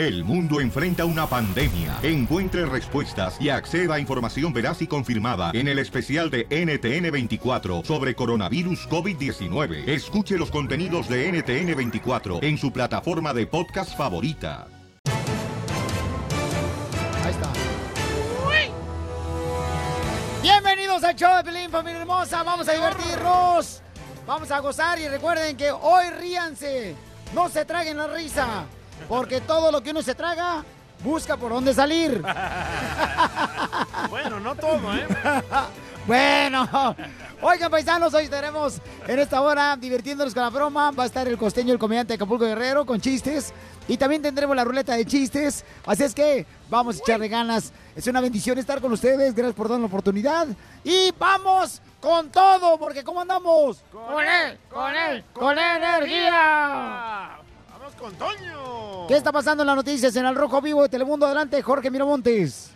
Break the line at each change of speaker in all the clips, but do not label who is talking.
El mundo enfrenta una pandemia. Encuentre respuestas y acceda a información veraz y confirmada en el especial de NTN24 sobre coronavirus COVID-19. Escuche los contenidos de NTN24 en su plataforma de podcast favorita.
Ahí está. Bienvenidos al show de familia hermosa. Vamos a divertirnos. Vamos a gozar y recuerden que hoy ríanse. No se traguen la risa. Porque todo lo que uno se traga, busca por dónde salir.
Bueno, no todo, ¿eh?
Bueno, oigan paisanos, hoy estaremos en esta hora divirtiéndonos con la broma. Va a estar el costeño, el comediante de Acapulco Guerrero con chistes. Y también tendremos la ruleta de chistes. Así es que vamos a echarle ganas. Es una bendición estar con ustedes. Gracias por darnos la oportunidad. Y vamos con todo, porque ¿cómo andamos? Con él, con él, con energía.
Con Toño.
¿Qué está pasando en las noticias en el Rojo Vivo de Telemundo? Adelante, Jorge Miramontes.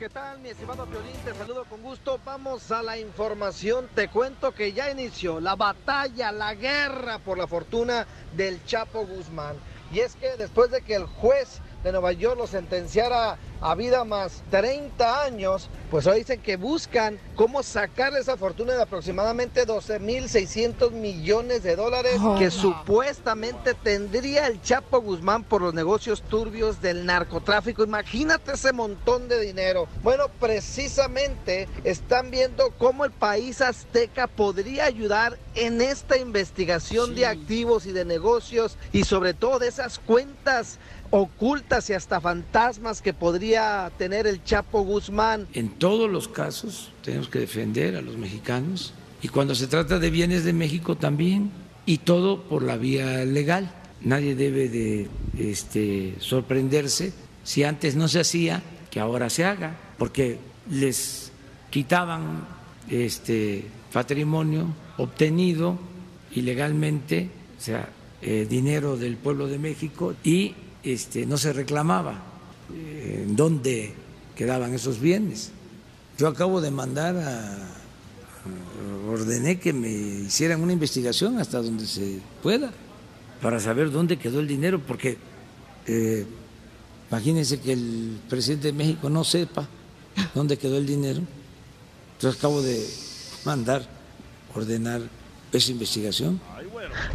¿Qué tal, mi estimado Piolín? Te saludo con gusto. Vamos a la información. Te cuento que ya inició la batalla, la guerra por la fortuna del Chapo Guzmán. Y es que después de que el juez de Nueva York lo sentenciara a vida más 30 años, pues hoy dicen que buscan cómo sacar esa fortuna de aproximadamente 12.600 millones de dólares
Oh,
que
no.
supuestamente tendría el Chapo Guzmán por los negocios turbios del narcotráfico. Imagínate ese montón de dinero. Bueno, precisamente están viendo cómo el país azteca podría ayudar en esta investigación de activos y de negocios y sobre todo de esas cuentas ocultas y hasta fantasmas que podría tener el Chapo Guzmán.
En todos los casos tenemos que defender a los mexicanos y cuando se trata de bienes de México también y todo por la vía legal. Nadie debe de este, sorprenderse si antes no se hacía que ahora se haga, porque les quitaban este patrimonio obtenido ilegalmente, o sea, eh, dinero del pueblo de México y este, no se reclamaba eh, en dónde quedaban esos bienes. Yo acabo de mandar a, ordené que me hicieran una investigación hasta donde se pueda para saber dónde quedó el dinero, porque eh, imagínense que el presidente de México no sepa dónde quedó el dinero. Entonces acabo de mandar ordenar esa investigación.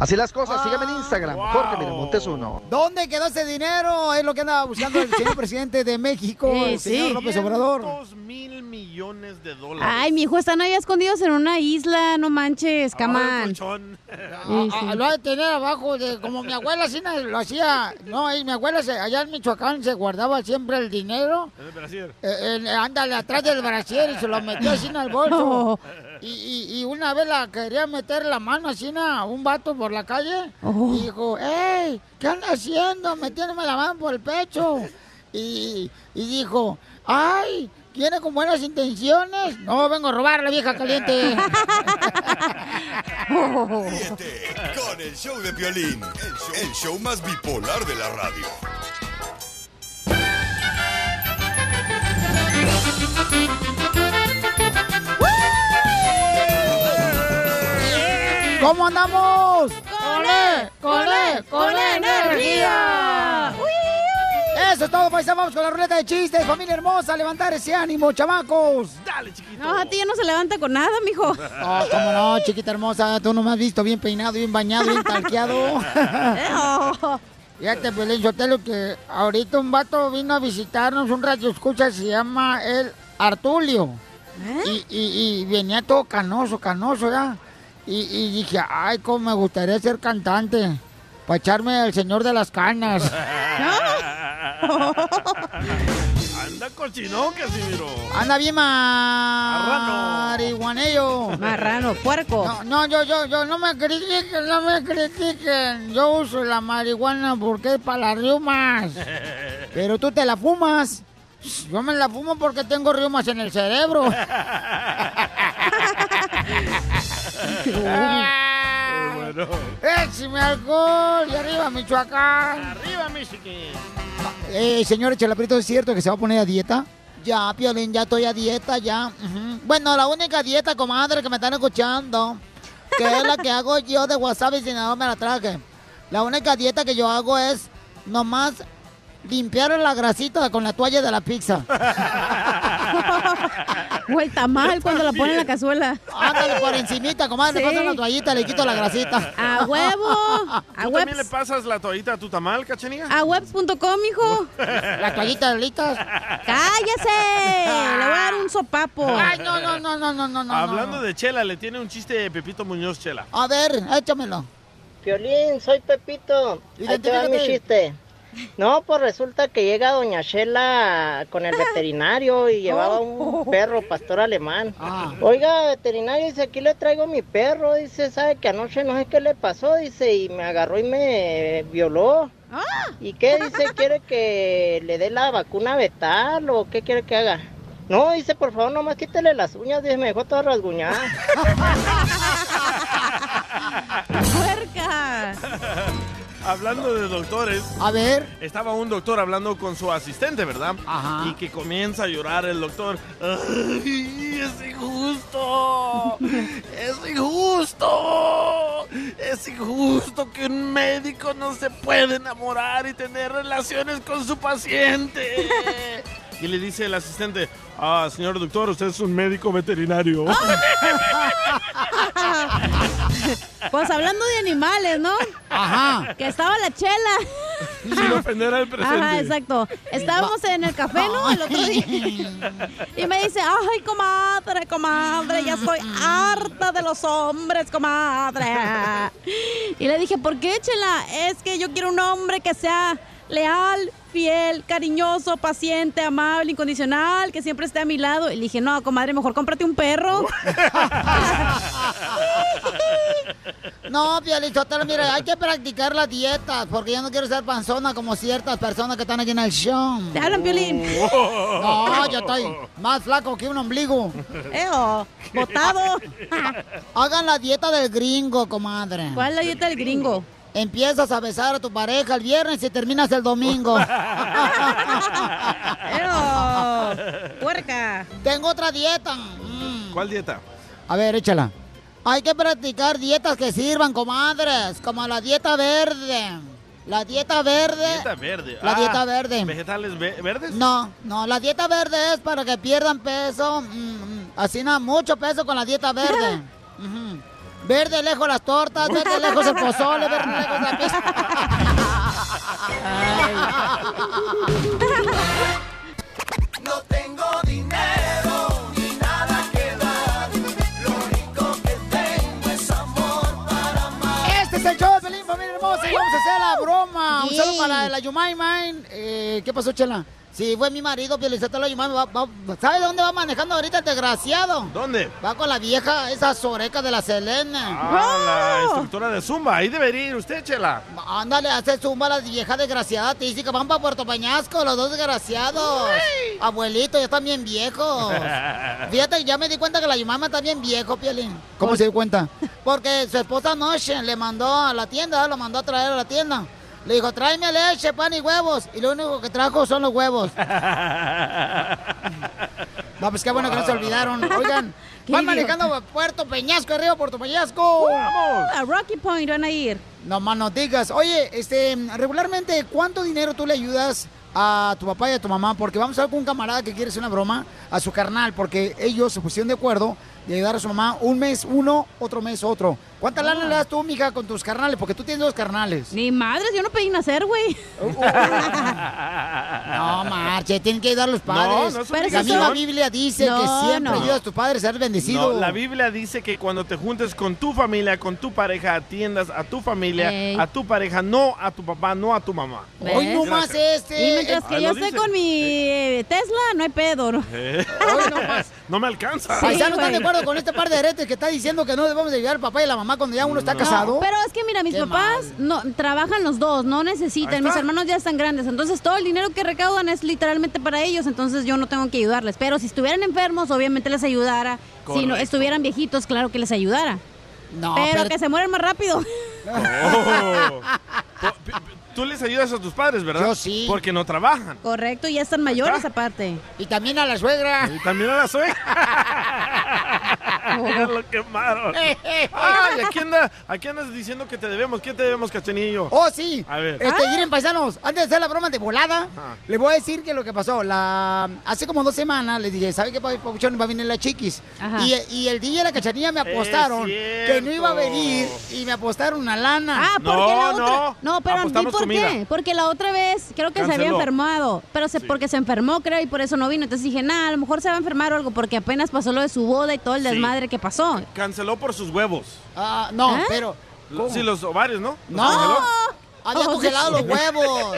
Así las cosas, síganme en Instagram, Jorge Miramontes uno.
¿Dónde quedó ese dinero? Es lo que anda buscando el señor presidente de México,
Sí,
el señor
sí.
López Obrador.
2 mil millones de dólares.
Ay, mi hijo, están ahí escondidos en una isla, no manches, camán.
Ah, ah, lo ha de tener abajo de como mi abuela así lo hacía. No, y mi abuela se- allá en Michoacán se guardaba siempre el dinero.
En el brasier.
eh, ándale atrás del brasier y se lo metió así en el bolso. Y, y- y una vez la quería meter la mano así a un vato por la calle. Y dijo, ¡Ey! ¿Qué anda haciendo? Metiéndome la mano por el pecho. Y, y dijo, ¡Ay! ¿Viene con buenas intenciones? No, vengo a robar a la vieja caliente.
Ríete con el show de Piolín, el show, el show más bipolar de la radio.
¿Cómo andamos? ¡Con E! ¡Con E! ¡Con energía! Eso es todo, paisano. Vamos con la ruleta de chistes. Familia hermosa, levantar ese ánimo, chamacos.
Dale, chiquito.
No, a ti ya no se levanta con nada, mijo.
Oh, cómo no, chiquita hermosa. Tú no me has visto bien peinado, bien bañado, bien talqueado. Fíjate, Pelín Sotelo, que ahorita un vato vino a visitarnos, un radio escucha, se llama el Artulio. Y, y- y venía todo canoso, canoso, ¿ya? Y, y dije, ay, cómo me gustaría ser cantante. Para echarme al señor de las canas.
Anda cochino, Casimiro.
Anda bien marihuanello.
Marrano, puerco.
No, no, yo, yo, yo, no me critiquen, no me critiquen. Yo uso la marihuana porque es para las riumas. Pero tú te la fumas. Yo me la fumo porque tengo riumas en el cerebro.
Bueno.
¡Échame alcohol! ¡Y arriba, Michoacán!
Arriba, Michigan.
Eh, señor Chalaprieto, ¿es cierto que se va a poner a dieta? Ya, Piolín, ya estoy a dieta, ya. Bueno, la única dieta, comadre, que me están escuchando, que es la que hago yo de wasabi sin nada me la traje. La única dieta que yo hago es nomás limpiar la grasita con la toalla de la pizza.
o el tamal cuando la ponen en la cazuela.
Ándale por encimita, comadre,
Sí.
le paso una toallita, le quito la grasita.
A huevo. A
¿Tú también le
webs.
pasas la toallita a tu tamal, cachanilla?
A webs.com, hijo.
La toallita de alitas.
¡Cállese! Le voy a dar un sopapo.
Ay, no, no, no, no, no, no, no.
Hablando de Chela, le tiene un chiste Pepito Muñoz Chela.
A ver, échamelo.
Piolín, soy Pepito. Ahí te va mi chiste. No, pues resulta que llega doña Shela con el veterinario y llevaba un perro pastor alemán.
Ah.
Oiga, veterinario, dice, aquí le traigo mi perro. Dice, sabe que anoche no sé qué le pasó, dice, y me agarró y me violó. ¿Y qué? Dice, ¿quiere que le dé la vacuna betal o qué quiere que haga? No, dice, por favor, nomás quítele las uñas, dice, me dejó toda rasguñada.
¡Puerca!
Hablando de doctores.
A ver.
Estaba un doctor hablando con su asistente, ¿verdad?
Ajá.
Y que comienza a llorar el doctor. ¡Ay, es injusto! ¡Es injusto! Es injusto que un médico no se puede enamorar y tener relaciones con su paciente. Y le dice el asistente, ah, señor doctor, usted es un médico veterinario.
Pues hablando de animales, ¿no?
Ajá.
Que estaba la chela.
Sin ofender al presente.
Ajá, exacto. Estábamos en el café, ¿no? El otro día. Y me dice, ay, comadre, comadre, ya estoy harta de los hombres, comadre. Y le dije, ¿por qué, chela? Es que yo quiero un hombre que sea leal, fiel, cariñoso, paciente, amable, incondicional, que siempre esté a mi lado. Y le dije, no, comadre, mejor cómprate un perro.
No, Piolizotelo, mira, hay que practicar las dietas, porque yo no quiero ser panzona como ciertas personas que están aquí en el show.
¿Te hablan, Piolín?
No, yo estoy más flaco que un ombligo.
Eo, botado.
Hagan la dieta del gringo, comadre.
¿Cuál es la dieta del gringo?
Empiezas a besar a tu pareja el viernes y terminas el domingo.
¡Eo! ¡Puerca!
Tengo otra dieta. Mm.
¿Cuál dieta?
A ver, échala. Hay que practicar dietas que sirvan, comadres, como la dieta verde. La dieta verde.
Dieta verde.
La
Ah,
dieta verde.
¿Vegetales ve- verdes?
No, no, la dieta verde es para que pierdan peso. mm, mm, así nada, mucho peso con la dieta verde. Ujú. Verde lejos las tortas, verde lejos el pozole, verde lejos la pizza.
No tengo dinero ni nada que dar. Lo único que tengo es amor para amar.
Este es el show de Pelín, familia hermosa. Y vamos a hacer la broma. Un
Yeah.
saludo para la Yumai Mine. Eh, ¿Qué pasó, Chela? Sí, fue mi marido, Pielizotelo Yumai. Va, va- ¿Sabe dónde va manejando ahorita el desgraciado?
¿Dónde?
Va con la vieja, esa soreca de la Selena.
Ah, la instructora de Zumba. Ahí debería ir usted, Chela.
Ándale, hace zumba la vieja desgraciada. Te dice que van para Puerto Peñasco, los dos desgraciados. Abuelito, ya están bien viejos. Fíjate, ya me di cuenta que la Yumama está bien viejo, Pielín. ¿Cómo se dio cuenta? Porque su esposa anoche le mandó a la tienda, lo mandó a traer a la tienda. Le dijo, tráeme leche, pan y huevos. Y lo único que trajo son los huevos. No, pues qué bueno que no se olvidaron. Oigan, van manejando a Puerto Peñasco, arriba Puerto Peñasco.
¡Vamos! A Rocky Point van a ir.
No más no digas. Oye, este, regularmente, ¿cuánto dinero tú le ayudas a tu papá y a tu mamá? Porque vamos a ver con un camarada que quiere hacer una broma a su carnal, porque ellos se pusieron de acuerdo de ayudar a su mamá un mes uno, otro mes otro. ¿Cuánta lana le das tú, mija, con tus carnales? Porque tú tienes dos carnales.
Ni madres, yo no pedí nacer, güey.
No, marche, tienen que ayudar a los padres.
no es
la misma Biblia dice que
No,
siempre
no.
ayudas a tus padres a ser bendecido.
No, la Biblia dice que cuando te juntes con tu familia, con tu pareja, atiendas a tu familia, a tu pareja, no a tu papá, no a tu mamá.
Hoy
¿Ves?
no más este.
Y mientras que
Ah,
yo esté
dice.
con mi eh, Tesla, no hay pedo. ¿no?
Eh,
Hoy no más.
no me alcanza.
Sí,
Paisanos, ¿están de acuerdo con este par de aretes que está diciendo que no debemos de ayudar al papá y a la mamá cuando ya uno está casado?
Pero es que mira, mis
Qué
papás no trabajan los dos, no necesitan. Mis hermanos ya están grandes, entonces todo el dinero que recaudan es literalmente para ellos, entonces yo no tengo que ayudarles. Pero si estuvieran enfermos, obviamente les ayudara. Si no estuvieran viejitos, claro que les ayudara.
No,
pero, que se mueran más rápido.
Oh. Tú les ayudas a tus padres, ¿verdad?
Yo sí.
Porque no trabajan.
Correcto, ya están mayores aparte.
Y también a la suegra.
Y también a la suegra. Lo quemaron. Ay, aquí, anda, aquí andas diciendo que te debemos. ¿Qué te debemos, Cachanillo?
Oh, sí.
A ver.
Este, miren, paisanos, antes de hacer la broma de volada, les voy a decir que lo que pasó. La, hace como dos semanas les dije, ¿sabe qué, Papuchón? Va a venir la chiquis.
Ajá.
Y, y el día y la cachanilla me apostaron que no iba a venir y me apostaron una lana.
Ah, porque la otra. No, pero ¿y por qué? Porque la otra vez creo que se había enfermado. Pero se, porque se enfermó, creo, y por eso no vino. Entonces dije, nada, a lo mejor se va a enfermar o algo, porque apenas pasó lo de su boda y todo el
Sí.
desmadre que pasó.
Canceló por sus huevos.
Ah, no,
¿Eh?
pero.
Lo- Sí, los ovarios, ¿no? ¿Los
No. Había
Oh,
congelado
sí.
los huevos.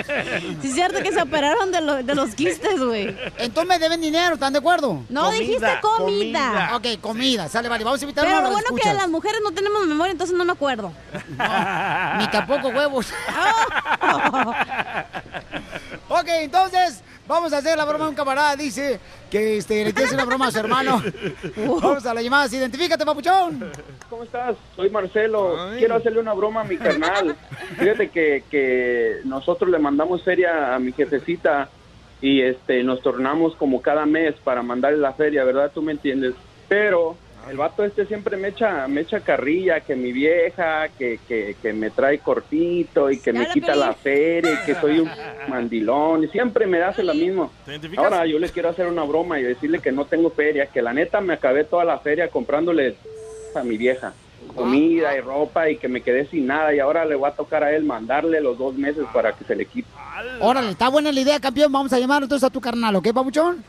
Sí, es cierto que se operaron de, lo- de los quistes, güey.
Entonces me deben dinero, ¿están de acuerdo?
No, dijiste comida.
Ok, comida. Sale, vale. Vamos a invitar
Pero
a
lo bueno que
escuchas.
las mujeres no tenemos memoria, entonces no me acuerdo.
Ni tampoco huevos. ok, entonces vamos a hacer la broma. Un camarada dice que este, le quiere hacer una broma a su hermano. Vamos a la llamada. Identifícate, papuchón.
¿Cómo estás? Soy Marcelo. Quiero hacerle una broma a mi carnal. Fíjate que, que nosotros le mandamos feria a mi jefecita y este nos tornamos como cada mes para mandarle la feria, ¿verdad? Tú me entiendes. Pero el vato este siempre me echa me echa carrilla, que mi vieja, que, que, que me trae cortito y que me quita la feria y que soy un mandilón y siempre me hace lo mismo. Ahora yo le quiero hacer una broma y decirle que no tengo feria, que la neta me acabé toda la feria comprándole a mi vieja comida y ropa y que me quedé sin nada y ahora le voy a tocar a él mandarle los dos meses para que se le quite.
Órale, está buena la idea, campeón. Vamos a llamar entonces a tu carnal, ¿ok, papuchón?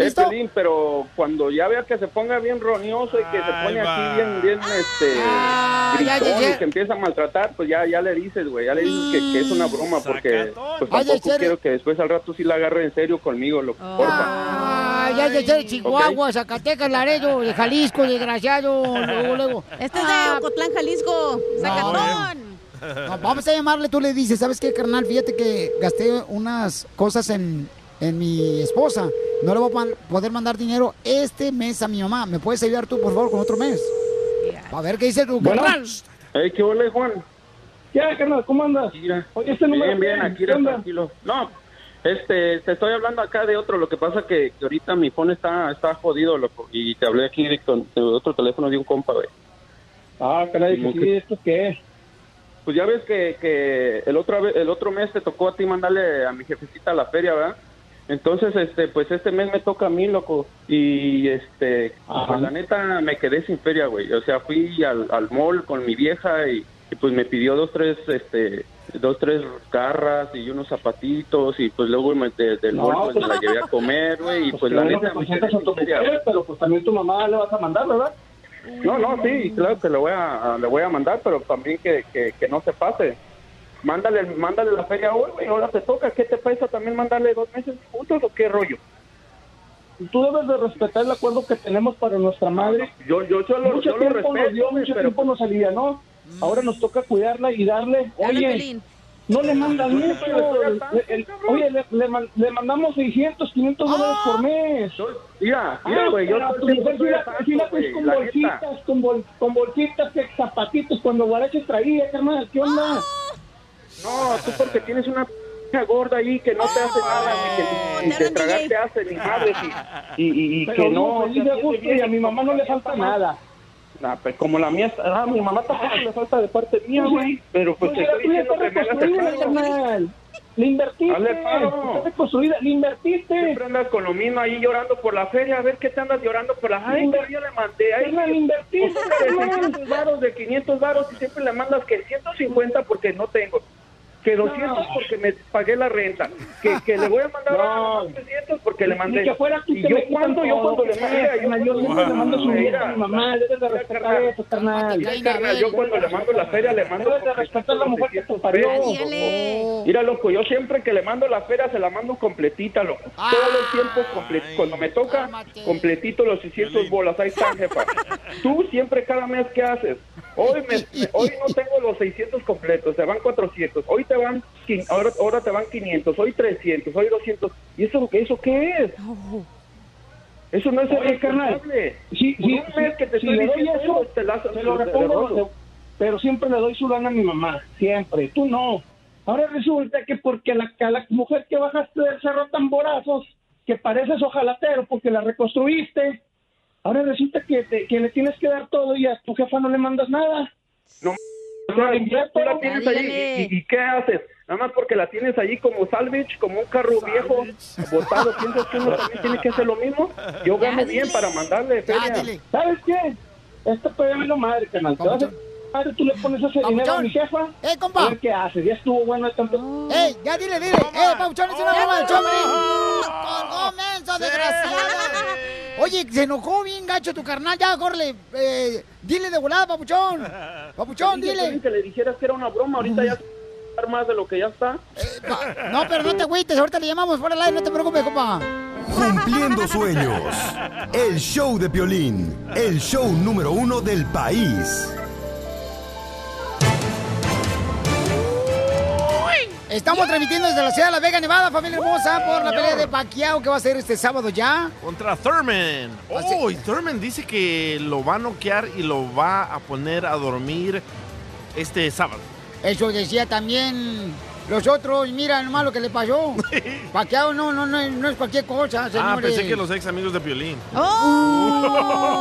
¿Está listo?
Pero cuando ya vea que se ponga bien roñoso y que se pone
va.
aquí bien, bien, este,
ya,
gritón
ya, ya.
y que empieza a maltratar, pues ya, ya le dices, güey, ya le dices que, que es una broma porque pues tampoco
Chere.
quiero que después al rato sí la agarre en serio conmigo, lo que
Ah, ya de ser Chihuahua, Zacatecas, Laredo, de Jalisco, desgraciado. Luego, luego.
Este es de Ocotlán, Jalisco. Zacatón.
No, vamos a llamarle, tú le dices, ¿sabes qué, carnal? Fíjate que gasté unas cosas en, en mi esposa. No le voy a man- poder mandar dinero este mes a mi mamá. ¿Me puedes ayudar tú, por favor, con otro mes? A ver qué dice tu
Bueno.
carnal.
Ey, ¿qué ole, Juan?
Ya, carnal, ¿cómo andas? Oye, este número
bien, bien,
¿qué?
aquí
¿Qué
tranquilo. No, este, te estoy hablando acá de otro. Lo que pasa que, que ahorita mi phone está, está jodido, loco. Y te hablé aquí de, con- de otro teléfono de un compa, güey.
Ah, caray, sí,
que-
¿esto qué es?
Pues ya ves que, que el otro el otro mes te tocó a ti mandarle a mi jefecita a la feria, ¿verdad? Entonces, este, pues este mes me toca a mí, loco. Y este, pues la neta me quedé sin feria, güey. O sea, fui al, al mall con mi vieja y, y, pues me pidió dos, tres, este, dos, tres garras y unos zapatitos y pues luego me- de- del
No,
mall pues,
pues-
me la llevé a comer, güey. Y
Pues,
pues la
bueno
neta me quedé
a
sin feria,
mujer, pero pues también tu mamá le vas a mandar, ¿verdad?
no, no, sí, claro que le voy a, le voy a mandar, pero también que, que, que no se pase. Mándale, mándale la feria hoy, güey, ahora te toca. ¿Qué te pesa también mandarle dos meses juntos o qué rollo?
Tú debes de respetar el acuerdo que tenemos para nuestra madre.
Yo, yo, yo lo,
mucho
yo lo
tiempo
respeto,
nos dio, mucho
pero
tiempo nos alivianó. Ahora nos toca cuidarla y darle, oye, no le mandan mucho. oye, le, le le mandamos 600, 500 dólares por mes.
Mira, mira, güey, yo
tu mujer sí la- ves
güey,
con bolsitas, con, bol- con bolsitas, que zapatitos, cuando Guarache traía, carnal, ¿qué onda?
No, tú porque tienes una gorda ahí que no te hace nada, ni que ni, que tragar te hace, ni madre, y, y, y- que no...
no, de gusto y a mi mamá no le falta nada.
Nah, pues como la mía, está- ah, mi mamá tampoco le falta de parte mía, güey, pero pues
Pues
te estoy diciendo que me hagas.
Le invertiste.
Paro.
Reconstruida, le invertiste.
Siempre andas con lo mismo ahí llorando por la feria, a ver qué te andas llorando por la... Ay, pero yo le mandé, ay,
le invertiste,
de
carnal.
600 varos, de 500 varos y siempre le mandas que 150 porque no tengo. Que 200 porque me pagué la renta. Que, que le voy a mandar a 300 porque le mandé.
Ni que fuera tú
y
que
yo cuando, yo cuando le
¿qué?
mandé, yo,
siempre le mando su
Mira,
vida a mi mamá, debes de respetar eso, carnal.
Yo cuando le mando la feria le mando
Debes de respetar a la mujer que te parió.
Mira, loco, yo siempre que le mando la feria se la mando completita, loco. Todo el tiempo, comple- cuando me toca, completito los 600 bolas. Ahí están, jefa. Tú siempre cada mes, ¿qué haces? Hoy, me, hoy no tengo los 600 completos, te van 400. Hoy te van, ahora, ahora te van 500, hoy 300, hoy 200. ¿Y eso, eso qué es? Eso no es
Oye, carnal,
responsable.
Sí,
Por
sí,
un mes que te
si
estoy
le doy
diciendo
eso,
eso, te la-
se lo repongo, pero siempre le doy su lana a mi mamá, siempre. Tú no. Ahora resulta que porque la, a la mujer que bajaste del cerro tan borazos, que pareces ojalatero porque la reconstruiste, Ahora resulta que, te- que le tienes que dar todo y a tu jefa no le mandas nada.
No, y ya tú la tienes allí. ¿Y, y- y qué haces? Nada más porque la tienes allí como salvage, como un carro viejo botado. ¿Piensas que uno también tiene que hacer lo mismo? Yo gano bien para mandarle feria.
¿Sabes qué? Esto puede lo madre, canal. Te vas a madre, tú le pones ese dinero a mi jefa.
¡Eh, compa!
A ver qué haces. Ya estuvo bueno esta...
¡Ey, ya dile, dile! ¡Eh, Pauchón, es una broma del! ¡Colgó, menso, desgraciada! Oye, se enojó bien gacho tu carnal, ya, córrele. Eh, dile de volada, Papuchón. Papuchón,
dije,
dile.
Que le dijeras que era una broma. Ahorita ya más de lo que ya está.
No, pero no te agüites, ahorita le llamamos fuera del aire, no te preocupes, compa.
Cumpliendo sueños. El show de Piolín. El show número uno del país.
Estamos transmitiendo desde la ciudad de La Vega, Nevada, familia hermosa, por la pelea de Pacquiao que va a ser este sábado ya.
Contra Thurman. Oh, y Thurman dice que lo va a noquear y lo va a poner a dormir este sábado.
Eso decía también los otros, y mira nomás lo que le pasó. Pacquiao no, no, no, no es cualquier cosa, señores.
Ah, pensé que los ex amigos de Piolín.
¡Oh!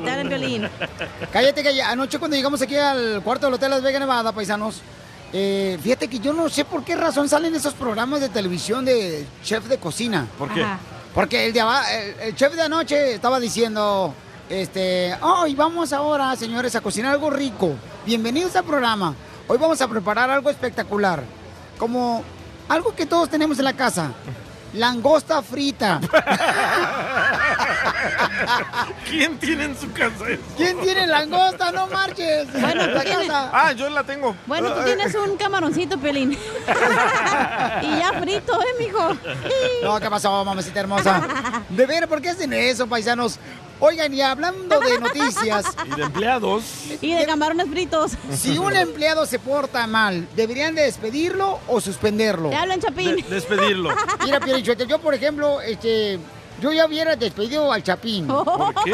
Te hablan violín.
Cállate, que anoche cuando llegamos aquí al cuarto del Hotel Las Vegas, Nevada, paisanos, eh, fíjate que yo no sé por qué razón salen esos programas de televisión de chef de cocina.
¿Por qué? Ajá.
Porque el, de, el chef de anoche estaba diciendo, este, hoy vamos ahora, señores, a cocinar algo rico. Bienvenidos al programa. Hoy vamos a preparar algo espectacular. Como algo que todos tenemos en la casa. Langosta frita.
¿Quién tiene en su casa eso?
¿Quién tiene langosta? No marches.
Bueno,
En
tú tienes-
casa.
Ah, yo la tengo.
Bueno, tú tienes un camaroncito, Pelín. y ya frito, ¿eh, mijo?
No, ¿qué pasó, mamacita hermosa? De ver, ¿por qué hacen eso, paisanos? Oigan, y hablando de noticias,
Y de empleados.
Y de camarones fritos.
si un empleado se porta mal, ¿deberían de despedirlo o suspenderlo?
Te hablan, Chapín.
De- despedirlo.
Mira, Piorichote, yo, por ejemplo, este... Yo ya hubiera despedido al Chapín.
¿Por qué?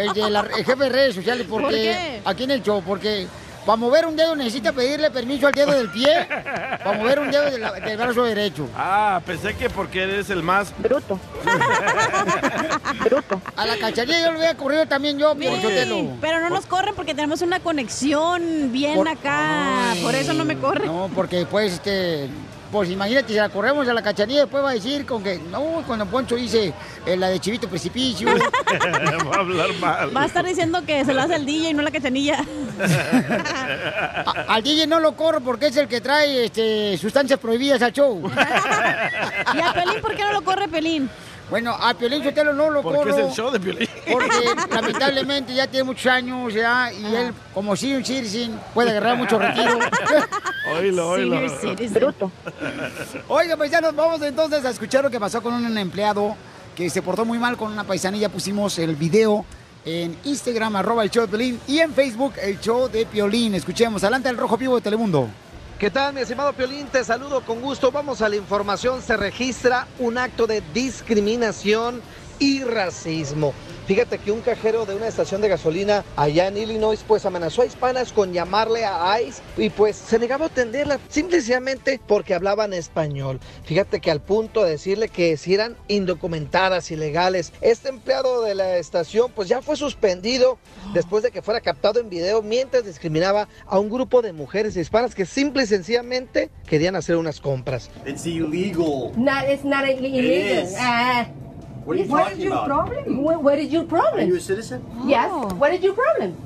El, de la- el jefe de redes sociales, porque...
¿Por qué?
Aquí en el show, porque... Para mover un dedo necesita pedirle permiso al dedo del pie. Para mover un dedo del brazo derecho.
Ah, pensé que porque eres el más...
Bruto. A la cacharilla yo le hubiera corrido también yo,
Sí,
Piorichotelo.
pero no nos corren porque tenemos una conexión bien
Por-
acá. Por eso no me corren.
No, porque después, este, pues imagínate, si la corremos a la cachanilla, después va a decir con que, no, cuando Poncho dice eh, la de Chivito Precipicio.
Va a hablar mal.
Va a estar diciendo que se lo hace el DJ y no la cachanilla.
A- al DJ no lo corro porque es el que trae este, sustancias prohibidas al show.
¿Y a Pelín por qué no lo corre Pelín?
Bueno, a Piolín Sotelo no lo
Porque
corro.
es el show de Piolín.
Porque lamentablemente ya tiene muchos años ya y él, como senior citizen, puede agarrar mucho retiro.
Oílo, oílo.
Citizen.
Oiga, paisanos, vamos entonces a escuchar lo que pasó con un empleado que se portó muy mal con una paisanilla. Pusimos el video en Instagram, arroba el show de Piolín, y en Facebook, el show de Piolín. Escuchemos, adelante el Rojo Vivo de Telemundo.
¿Qué tal, mi estimado Piolín? Te saludo con gusto. Vamos a la información. Se registra un acto de discriminación y racismo. Fíjate que un cajero de una estación de gasolina allá en Illinois pues amenazó a hispanas con llamarle a ICE y pues se negaba a atenderla simplemente porque hablaban español. Fíjate que al punto de decirle que si eran indocumentadas, ilegales, este empleado de la estación pues ya fue suspendido después de que fuera captado en video mientras discriminaba a un grupo de mujeres hispanas que simple y sencillamente querían hacer unas compras.
It's illegal.
Not, it's not illegal.
It is.
Ah.
What are you
what
talking
is your
about?
problem? What, what is your problem?
Are you a citizen?
Yes. Oh. What is your problem?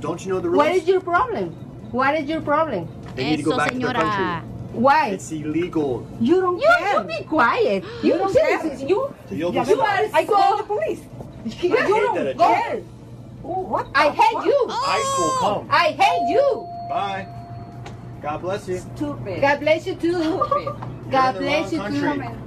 Don't you know the rules?
What is your problem? What is your problem?
They need to go
Eso,
back to their
señora.
country.
Why?
It's illegal.
You don't you, care. You be quiet. You,
don't
citizens,
care.
You,
So you'll
you
be-
are I call the police. You
hate that
don't
a
care. What I hate you.
ICE will oh. come.
I hate you.
Bye. God bless you.
Stupid. God bless you too. God bless you
wrong
too.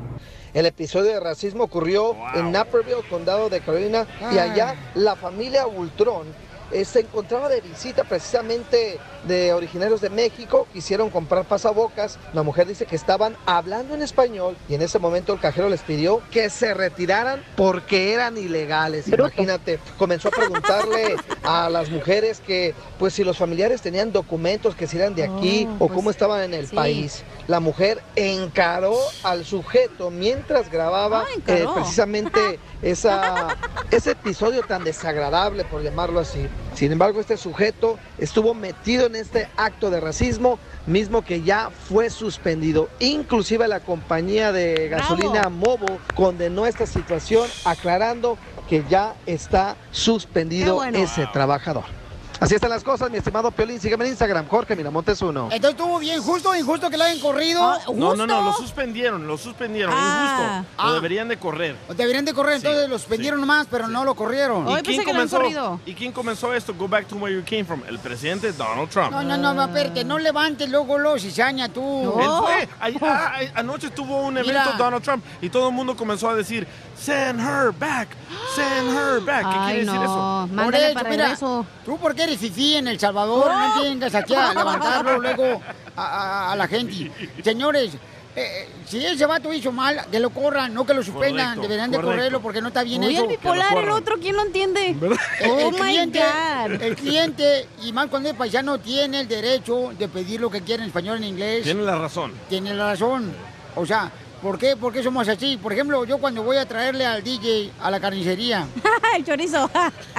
El episodio de racismo ocurrió en Naperville, condado de Carolina, y allá la familia Ultron eh, se encontraba de visita precisamente de originarios de México, quisieron comprar pasabocas, la mujer dice que estaban hablando en español y en ese momento el cajero les pidió que se retiraran porque eran ilegales. Imagínate, comenzó a preguntarle a las mujeres que pues si los familiares tenían documentos que si eran de aquí
Oh,
o
pues,
cómo estaban en el
sí.
país. La mujer encaró al sujeto mientras grababa
Ah,
eh, precisamente esa, ese episodio tan desagradable, por llamarlo así. Sin embargo, este sujeto estuvo metido en este acto de racismo, mismo que ya fue suspendido. Inclusive la compañía de gasolina Movo condenó esta situación, aclarando que ya está suspendido
bueno.
ese trabajador. Así están las cosas, mi estimado Piolín. Sígueme en Instagram, Jorge Miramontes uno.
Entonces estuvo bien justo o injusto que lo hayan corrido.
No, no, no, lo suspendieron, lo suspendieron,
Ah.
injusto. Lo deberían de correr.
Deberían de correr, entonces lo suspendieron nomás, pero no lo corrieron.
¿Y quién, comenzó, ¿Y quién comenzó esto? Go back to where you came from. El presidente Donald Trump.
No, no, no, no, espérate, no levantes luego lo cizaña tú.
Él fue. Ah, anoche tuvo un evento
Mira.
Donald Trump y todo el mundo comenzó a decir, send her back, send her back. ¿Qué
Ay,
quiere decir
no,
eso?
Por eso, mira, tú porque eres fifí en El Salvador, no vengas aquí a levantarlo luego a, a- a la gente. Señores, eh, eh, si ese vato hizo mal, que lo corran, no que lo suspendan.
Correcto,
Deberían de
correcto.
correrlo porque no está bien
Oye,
eso.
el bipolar, el otro, ¿quién lo entiende?
El,
Oh
el
my
cliente,
God.
el cliente, y más cuando es paisano, tiene el derecho de pedir lo que quiere en español, en inglés.
Tiene la razón.
Tiene la razón. O sea, ¿por qué? ¿Por qué somos así? Por ejemplo, yo cuando voy a traerle al DJ a la carnicería.
el chorizo.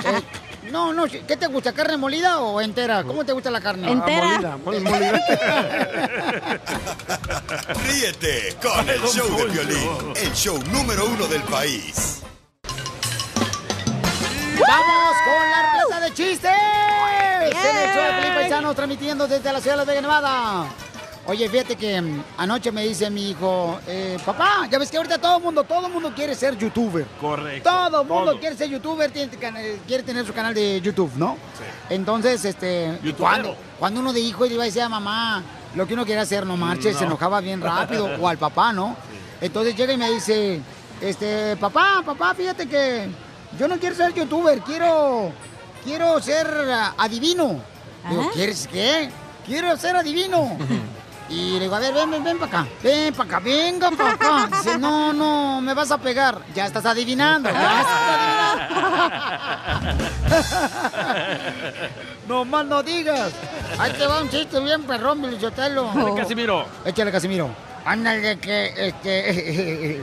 eh, no, no, ¿qué te gusta? ¿Carne molida o entera? ¿Cómo te gusta la carne?
Entera.
Ríete con el show de violín, el show número uno del país.
¡Vamos con la ruleta de chistes! En el show de Felipe Paisano, transmitiendo desde la ciudad de Nevada. Oye, fíjate que mm, anoche me dice mi hijo, eh, papá, ya ves que ahorita todo el mundo, todo el mundo quiere ser youtuber.
Correcto.
Todo el mundo
Todo.
quiere ser youtuber, tiene, quiere tener su canal de YouTube, ¿no? Entonces, este, cuando, cuando uno de hijo iba a decir a mamá lo que uno quiere hacer, no marches,
No.
se enojaba bien rápido, o al papá, ¿no? Entonces llega y me dice, este, papá, papá, fíjate que yo no quiero ser youtuber, quiero, quiero ser ah, adivino. Digo. ¿quieres qué? Quiero ser adivino. Y le digo, a ver, ven, ven, ven para acá. Ven para acá, venga para acá. Dice, no, no, me vas a pegar. Ya estás adivinando. Ya estás adivinando. no más no digas. Ahí te va un chiste bien perrón, Milichotelo.
Casimiro.
Échale, Casimiro. Ándale, que, este,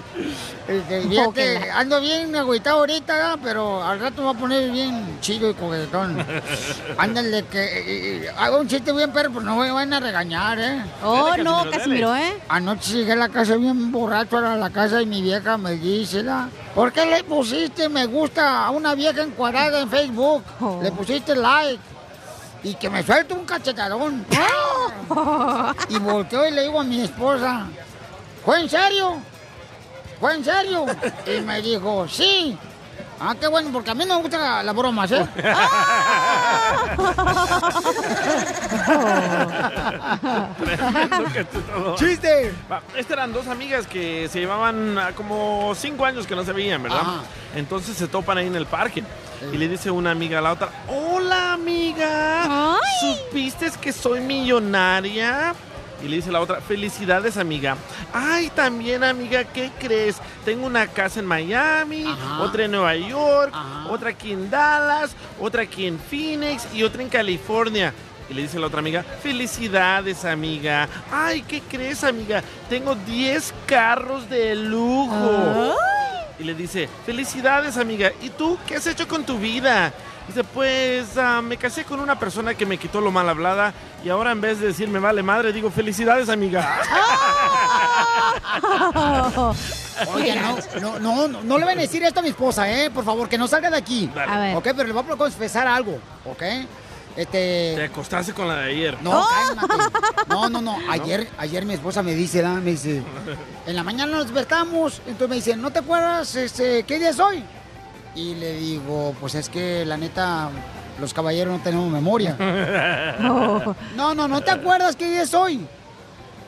este, ando bien agüitado ahorita, pero al rato me va a poner bien chido y coquetón. Ándale, que eh, eh, hago un chiste bien perro, pero no me van a regañar, ¿eh?
Oh, Dale, no, Casimiro. ¿eh?
Anoche llegué a la casa bien borracho a la casa y mi vieja me dice, ¿la? ¿por qué le pusiste me gusta a una vieja encuadrada en Facebook? Le pusiste like. Y que me suelte un cachetadón. y volteo y le digo a mi esposa, ¿fue en serio? ¿Fue en serio? Y me dijo, sí. Ah, qué bueno, porque a mí no me gustan las bromas, ¿eh? ¡Chiste!
Estas eran dos amigas que se llevaban ah, como cinco años que no se veían, ¿verdad?
Ajá.
Entonces se topan ahí en el parque. Y le dice una amiga a la otra, hola amiga, ¿supiste que soy millonaria? Y le dice la otra, felicidades amiga. Ay, también amiga, ¿qué crees? Tengo una casa en Miami, otra en Nueva York, otra aquí en Dallas, otra aquí en Phoenix y otra en California. Y le dice la otra amiga, felicidades amiga. Ay, ¿qué crees amiga? Tengo 10 carros de lujo. Y le dice, felicidades amiga. ¿Y tú qué has hecho con tu vida? Dice, pues ah, me casé con una persona que me quitó lo mal hablada y ahora en vez de decirme vale madre, digo felicidades amiga.
Oye, no, no, no, no, no le van a decir esto a mi esposa, ¿eh? Por favor, que no salga de aquí.
Dale. A ver.
Ok, pero le voy a confesar algo, ¿ok? Este...
Te acostaste con la de ayer.
No, cálmate. No, no, no. Ayer, ayer mi esposa me dice, me dice, en la mañana nos despertamos, entonces me dice, ¿no te acuerdas este, qué día es hoy? Y le digo, pues es que la neta, los caballeros no tenemos memoria. No, no, no te acuerdas qué día es hoy.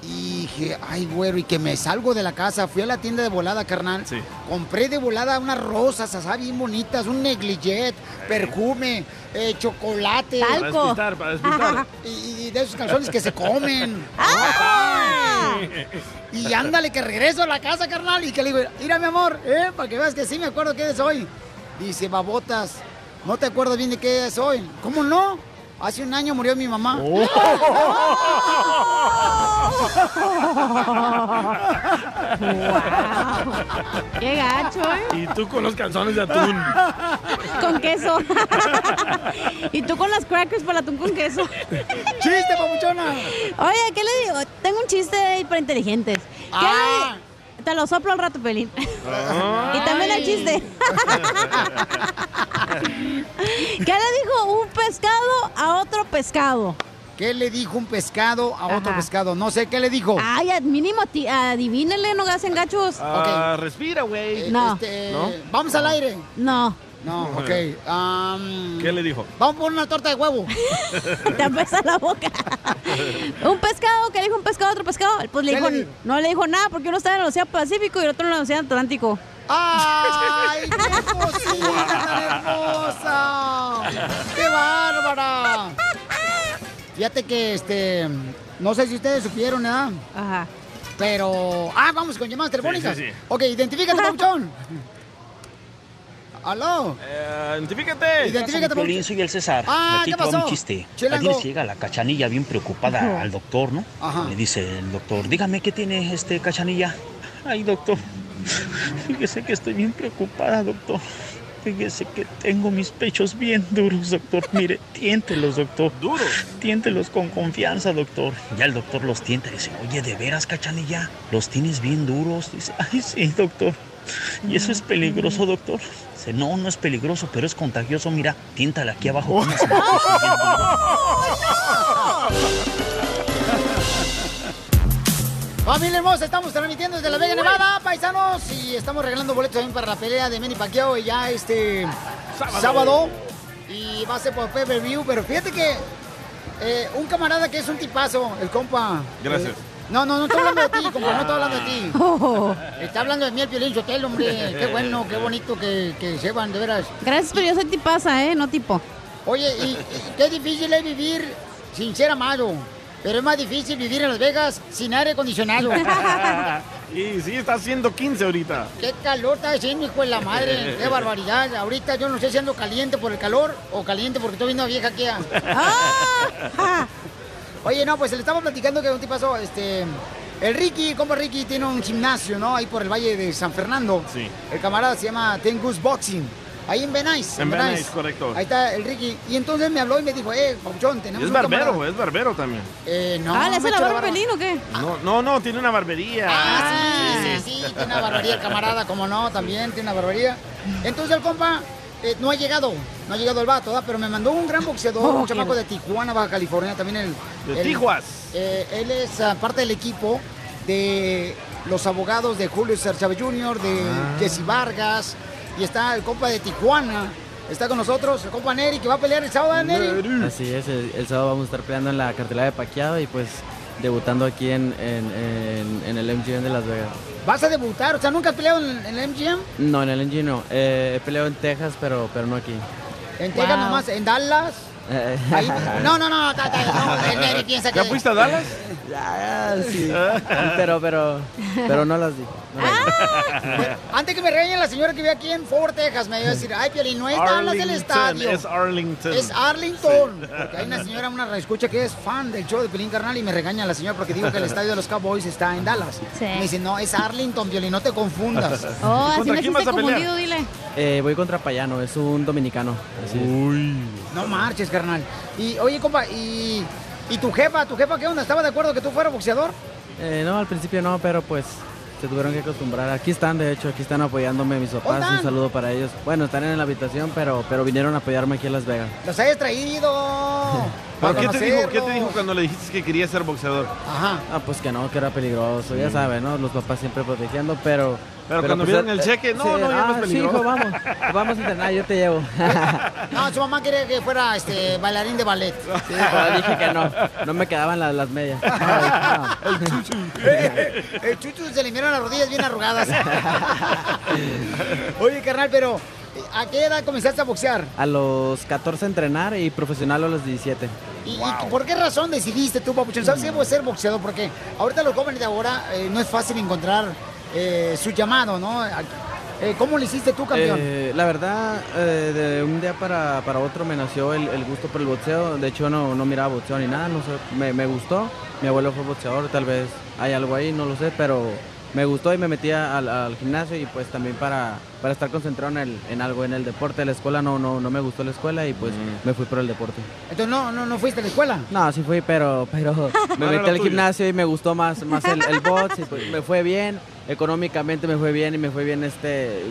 Y dije, ay, güero, y que me salgo de la casa. Fui a la tienda de volada, carnal.
Sí.
Compré de volada unas rosas, así bien bonitas, un negligé, perfume, eh, chocolate.
Para despistar, para despistar.
Y, y de esos calzones que se comen. Y ándale, que regreso a la casa, carnal, y que le digo, mira, mi amor, ¿eh? Para que veas que sí me acuerdo qué es hoy. Dice, babotas, ¿no te acuerdas bien de qué es hoy? ¿Cómo no? Hace un año murió mi mamá.
Qué gacho, ¿eh?
Y tú con los calzones de atún.
Con queso. y tú con las crackers para el atún con queso.
¡Chiste, papuchona!
Oye, ¿qué le digo? Tengo un chiste para inteligentes. ¿Qué
Ah.
le- Te lo soplo al rato, Pelín. y también el chiste. ¿Qué le dijo un pescado a otro pescado?
¿Qué le dijo un pescado a otro
Ajá.
pescado? No sé, ¿qué le dijo?
Ay, mínimo, ti- adivínele, no hacen gachos.
Ah, respira, güey.
No.
Este,
¿No?
Vamos al aire.
No.
No, ok. am,
¿Qué le dijo?
Vamos por una torta de huevo.
Te apesta la boca. un pescado, ¿qué le dijo un pescado a otro pescado? Pues le
¿Qué
dijo,
le dijo?
no le dijo nada porque uno estaba en el Océano Pacífico y el otro en el Océano Atlántico.
¡Ay, qué tan hermosa! ¡Qué bárbara! Fíjate que, este, no sé si ustedes supieron, ¿verdad?
Ajá.
Pero, ah, vamos con llamadas telefónicas.
sí, sí.
Ok, identifícate. ¿Aló?
Eh, identifícate.
Identifícate, papuchón.
soy el César.
Ah,
Aquí
¿qué pasó?
un chiste.
Chilango.
Aquí les llega la cachanilla bien preocupada al doctor, ¿no?
Ajá.
Le dice el doctor, dígame qué tiene este cachanilla. Ay, doctor, fíjese que estoy bien preocupada, doctor. Fíjese que tengo mis pechos bien duros, doctor. Mire, tiéntelos, doctor.
¿Duros?
Tiéntelos con confianza, doctor. Ya el doctor los tienta y dice, oye, ¿de veras, cachanilla? ¿Los tienes bien duros? Dice, ay, sí, doctor. ¿Y eso es peligroso, doctor? Dice, no, no es peligroso, pero es contagioso. Mira, tiéntale aquí abajo. duros".
Familia hermosa, estamos transmitiendo desde La Vega, Nevada, paisanos, y estamos regalando boletos también para la pelea de Manny Pacquiao ya este sábado.
Sábado.
Y va a ser por pay-per-view, pero fíjate que eh, un camarada que es un tipazo, el compa.
Gracias.
eh, no, no, no estoy hablando de ti, compa, no estoy hablando de ti.
Oh.
Está hablando de mí el Piolín Sotelo, hombre. Qué bueno, qué bonito que, que se van, de veras.
Gracias, pero yo soy tipaza, ¿eh? No tipo.
Oye, y, y qué difícil es vivir sin ser amado. Pero es más difícil vivir en Las Vegas sin aire acondicionado.
y sí, está haciendo 15 ahorita.
Qué calor está haciendo, hijo de la madre. Qué barbaridad. Ahorita yo no sé si ando caliente por el calor o caliente porque estoy viendo a vieja aquí. Oye, no, pues le estamos platicando que un tipazo, este... El Ricky, como Ricky, tiene un gimnasio, ¿no? Ahí por el Valle de San Fernando.
Sí.
El camarada se llama Tengus Boxing. Ahí en Venice.
En Venice, correcto.
Ahí está el Ricky. Y entonces me habló y me dijo, eh, Pauchón, tenemos
Es
un
barbero,
camarada.
es barbero también.
Eh, no,
ah, ¿le hace la barba Pelín o qué?
No, no, no, tiene una barbería.
Ah, sí, sí, sí, tiene una barbería el camarada, como no, también tiene una barbería. Entonces el compa eh, no ha llegado, no ha llegado el vato, ¿verdad? pero me mandó un gran boxeador,
Oh,
un chamaco de Tijuana, Baja California, también el...
De
el-
Tijuas.
eh, él es ah, parte del equipo de los abogados de Julio César Chávez Jr., de
Ah.
Jesse Vargas, y está el compa de Tijuana, está con nosotros, el compa Neri, que va a pelear el sábado, Neri.
Así es, el, el sábado vamos a estar peleando en la cartelera de Paquiao y pues debutando aquí en, en- en- en el MGM de Las Vegas.
Vas a debutar, o sea, ¿nunca has peleado en, en el MGM?
No, en el MGM no. Eh, he peleado en Texas, pero, pero no aquí.
En Texas
Wow.
nomás, en Dallas. Ahí- no, no, no, no, el Neri piensa que...
¿Ya fuiste a Dallas?
ya, ya, sí. Pero, pero, pero no las di. no las di.
Antes que me regañe la señora que vive aquí en Fort Texas, me iba a decir, ay, Piolín, no es Dallas del estadio.
Es Arlington.
Es Arlington. Porque hay una señora, una escucha que es fan del show de Pelín Carnal y me regaña la señora porque digo que el estadio de los Cowboys está en Dallas.
Sí.
Me dice, no, es Arlington, Piolín, no te confundas.
Oh, así
¿Contra
me
quién
hiciste
vas a pelear?
confundido, dile.
Eh, voy contra Payano, es un dominicano. Así es.
No marches, carnal. Y, oye, compa, y, y tu jefa, tu jefa, ¿qué onda? ¿Estaba de acuerdo que tú fueras boxeador?
Eh, no, al principio no, pero pues se tuvieron que acostumbrar. Aquí están, de hecho, aquí están apoyándome mis papás.
¿Dónde
Un saludo para ellos. Bueno, están en la habitación, pero, pero vinieron a apoyarme aquí en Las Vegas.
Los hayas traído.
¿Pero
para
qué te dijo? ¿Qué te dijo cuando le dijiste que quería ser boxeador?
Ajá.
Ah, pues que no, que era peligroso, ya
Mm.
sabes, ¿no? Los papás siempre protegiendo, pero...
Pero cuando vieron el cheque, no, no, ya no es
ah,
peligroso.
Sí, hijo, vamos, vamos a entrenar, yo te llevo.
No, su mamá quería que fuera este bailarín de ballet.
Sí, pero dije que no, no me quedaban las, las medias. No, no.
El chuchu. El chuchu se le miran las rodillas bien arrugadas. Oye, carnal, pero eh, ¿a qué edad comenzaste a boxear?
A los 14 entrenar y profesional a los 17.
¿Y, y por qué razón decidiste tú, papuchón? ¿Sabes qué? Voy a ser boxeador porque ahorita los jóvenes de ahora eh, no es fácil encontrar eh, su llamado, ¿no? Eh, ¿Cómo lo hiciste tú, campeón?
Eh, la verdad, eh, de un día para, para otro me nació el, el gusto por el boxeo. De hecho, no, no miraba boxeo ni nada, no sé, me, me gustó. Mi abuelo fue boxeador, tal vez hay algo ahí, no lo sé, pero me gustó y me metí al, al gimnasio y pues también para, para estar concentrado en, el, en algo, en el deporte. La escuela no, no, no me gustó la escuela y pues me fui por el deporte.
Entonces, ¿no, no, no fuiste a la escuela?
No, sí fui, pero, pero me
No
metí al
tuyo.
gimnasio y me gustó más, más el, el box y pues me fue bien, económicamente me fue bien y me fue bien, este,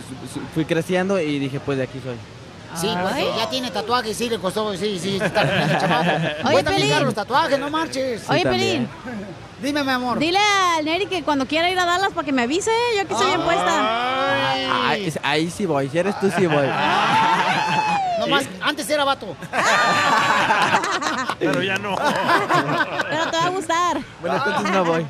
fui creciendo y dije, pues de aquí soy.
Sí, pues ya tiene tatuajes, sí, le costó, sí, sí, está bien.
Oye, Pelín.
los tatuajes, no marches.
Oye, Pelín.
Dime, mi amor.
Dile al Neri que cuando quiera ir a Dallas para que me avise. Yo aquí estoy bien puesta.
Ahí, ahí sí voy, si eres tú sí voy.
No más, antes era vato.
Pero ya no.
Pero te va a gustar.
Bueno, entonces no voy.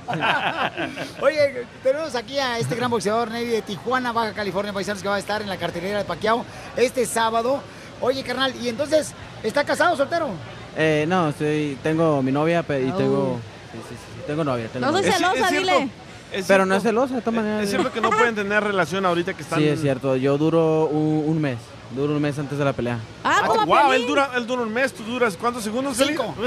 Oye, tenemos aquí a este gran boxeador, Neri, de Tijuana, Baja California, paisanos, que va a estar en la cartelera de Paquiao este sábado. Oye, carnal, y entonces, ¿está casado o soltero?
Eh, no, estoy, tengo mi novia y
Oh.
tengo, sí, sí, sí, tengo novia. Tengo
No soy
novia.
celosa, dile.
Es
Pero no
cierto-
es celosa, de todas maneras.
Es cierto que no pueden tener relación ahorita que están...
Sí, es cierto. Yo duro un, un mes. Duro un mes antes de la pelea.
Ah, como
wow, él dura, él dura un mes, tú duras ¿cuántos segundos?
Cinco.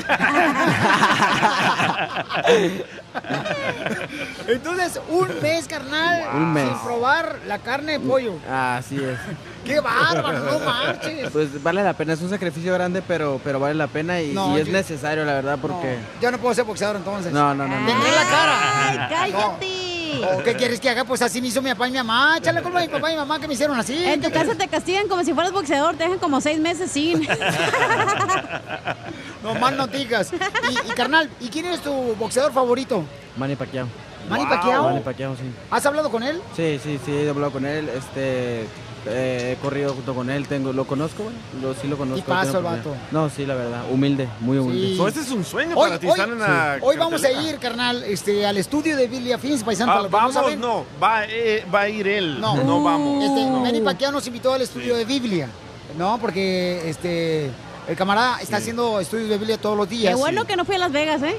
Entonces, un mes, carnal,
Un mes.
sin probar la carne de pollo.
Así es.
¡Qué bárbaro! ¡No marches!
Pues vale la pena, es un sacrificio grande, pero, pero vale la pena y,
No,
y es
yo-
necesario, la verdad, porque...
Yo no puedo ser boxeador entonces.
No, no, no, no.
Tendré la cara.
Ay, cállate.
¿O qué quieres que haga? Pues así me hizo mi papá y mi mamá. Échale la culpa a mi papá y mi mamá que me hicieron así.
En tu
¿Qué
casa te castigan como si fueras boxeador. Te dejan como seis meses sin.
No más no digas. Y, y, carnal, ¿y quién es tu boxeador favorito?
Manny Pacquiao.
¿Manny Pacquiao?
Manny Pacquiao, sí.
¿Has hablado con él?
Sí, sí, sí, he hablado con él, este... eh, he corrido junto con él, tengo, lo conozco, güey. Lo, sí lo conozco.
Tipazo
tengo
el vato.
No, sí, la verdad, humilde, muy humilde.
So, este es un sueño
Hoy,
para ti
hoy- vamos a ir, carnal, este, al estudio de Billy Fins, paisano.
Ah,
no
vamos,
saben.
no, va, eh, va a ir él.
No,
No, vamos.
Este,
No.
Manny Pacquiao nos invitó al estudio de Biblia, ¿no? Porque este el camarada está haciendo estudios de Biblia todos los días.
Qué bueno que no fui a Las Vegas, ¿eh?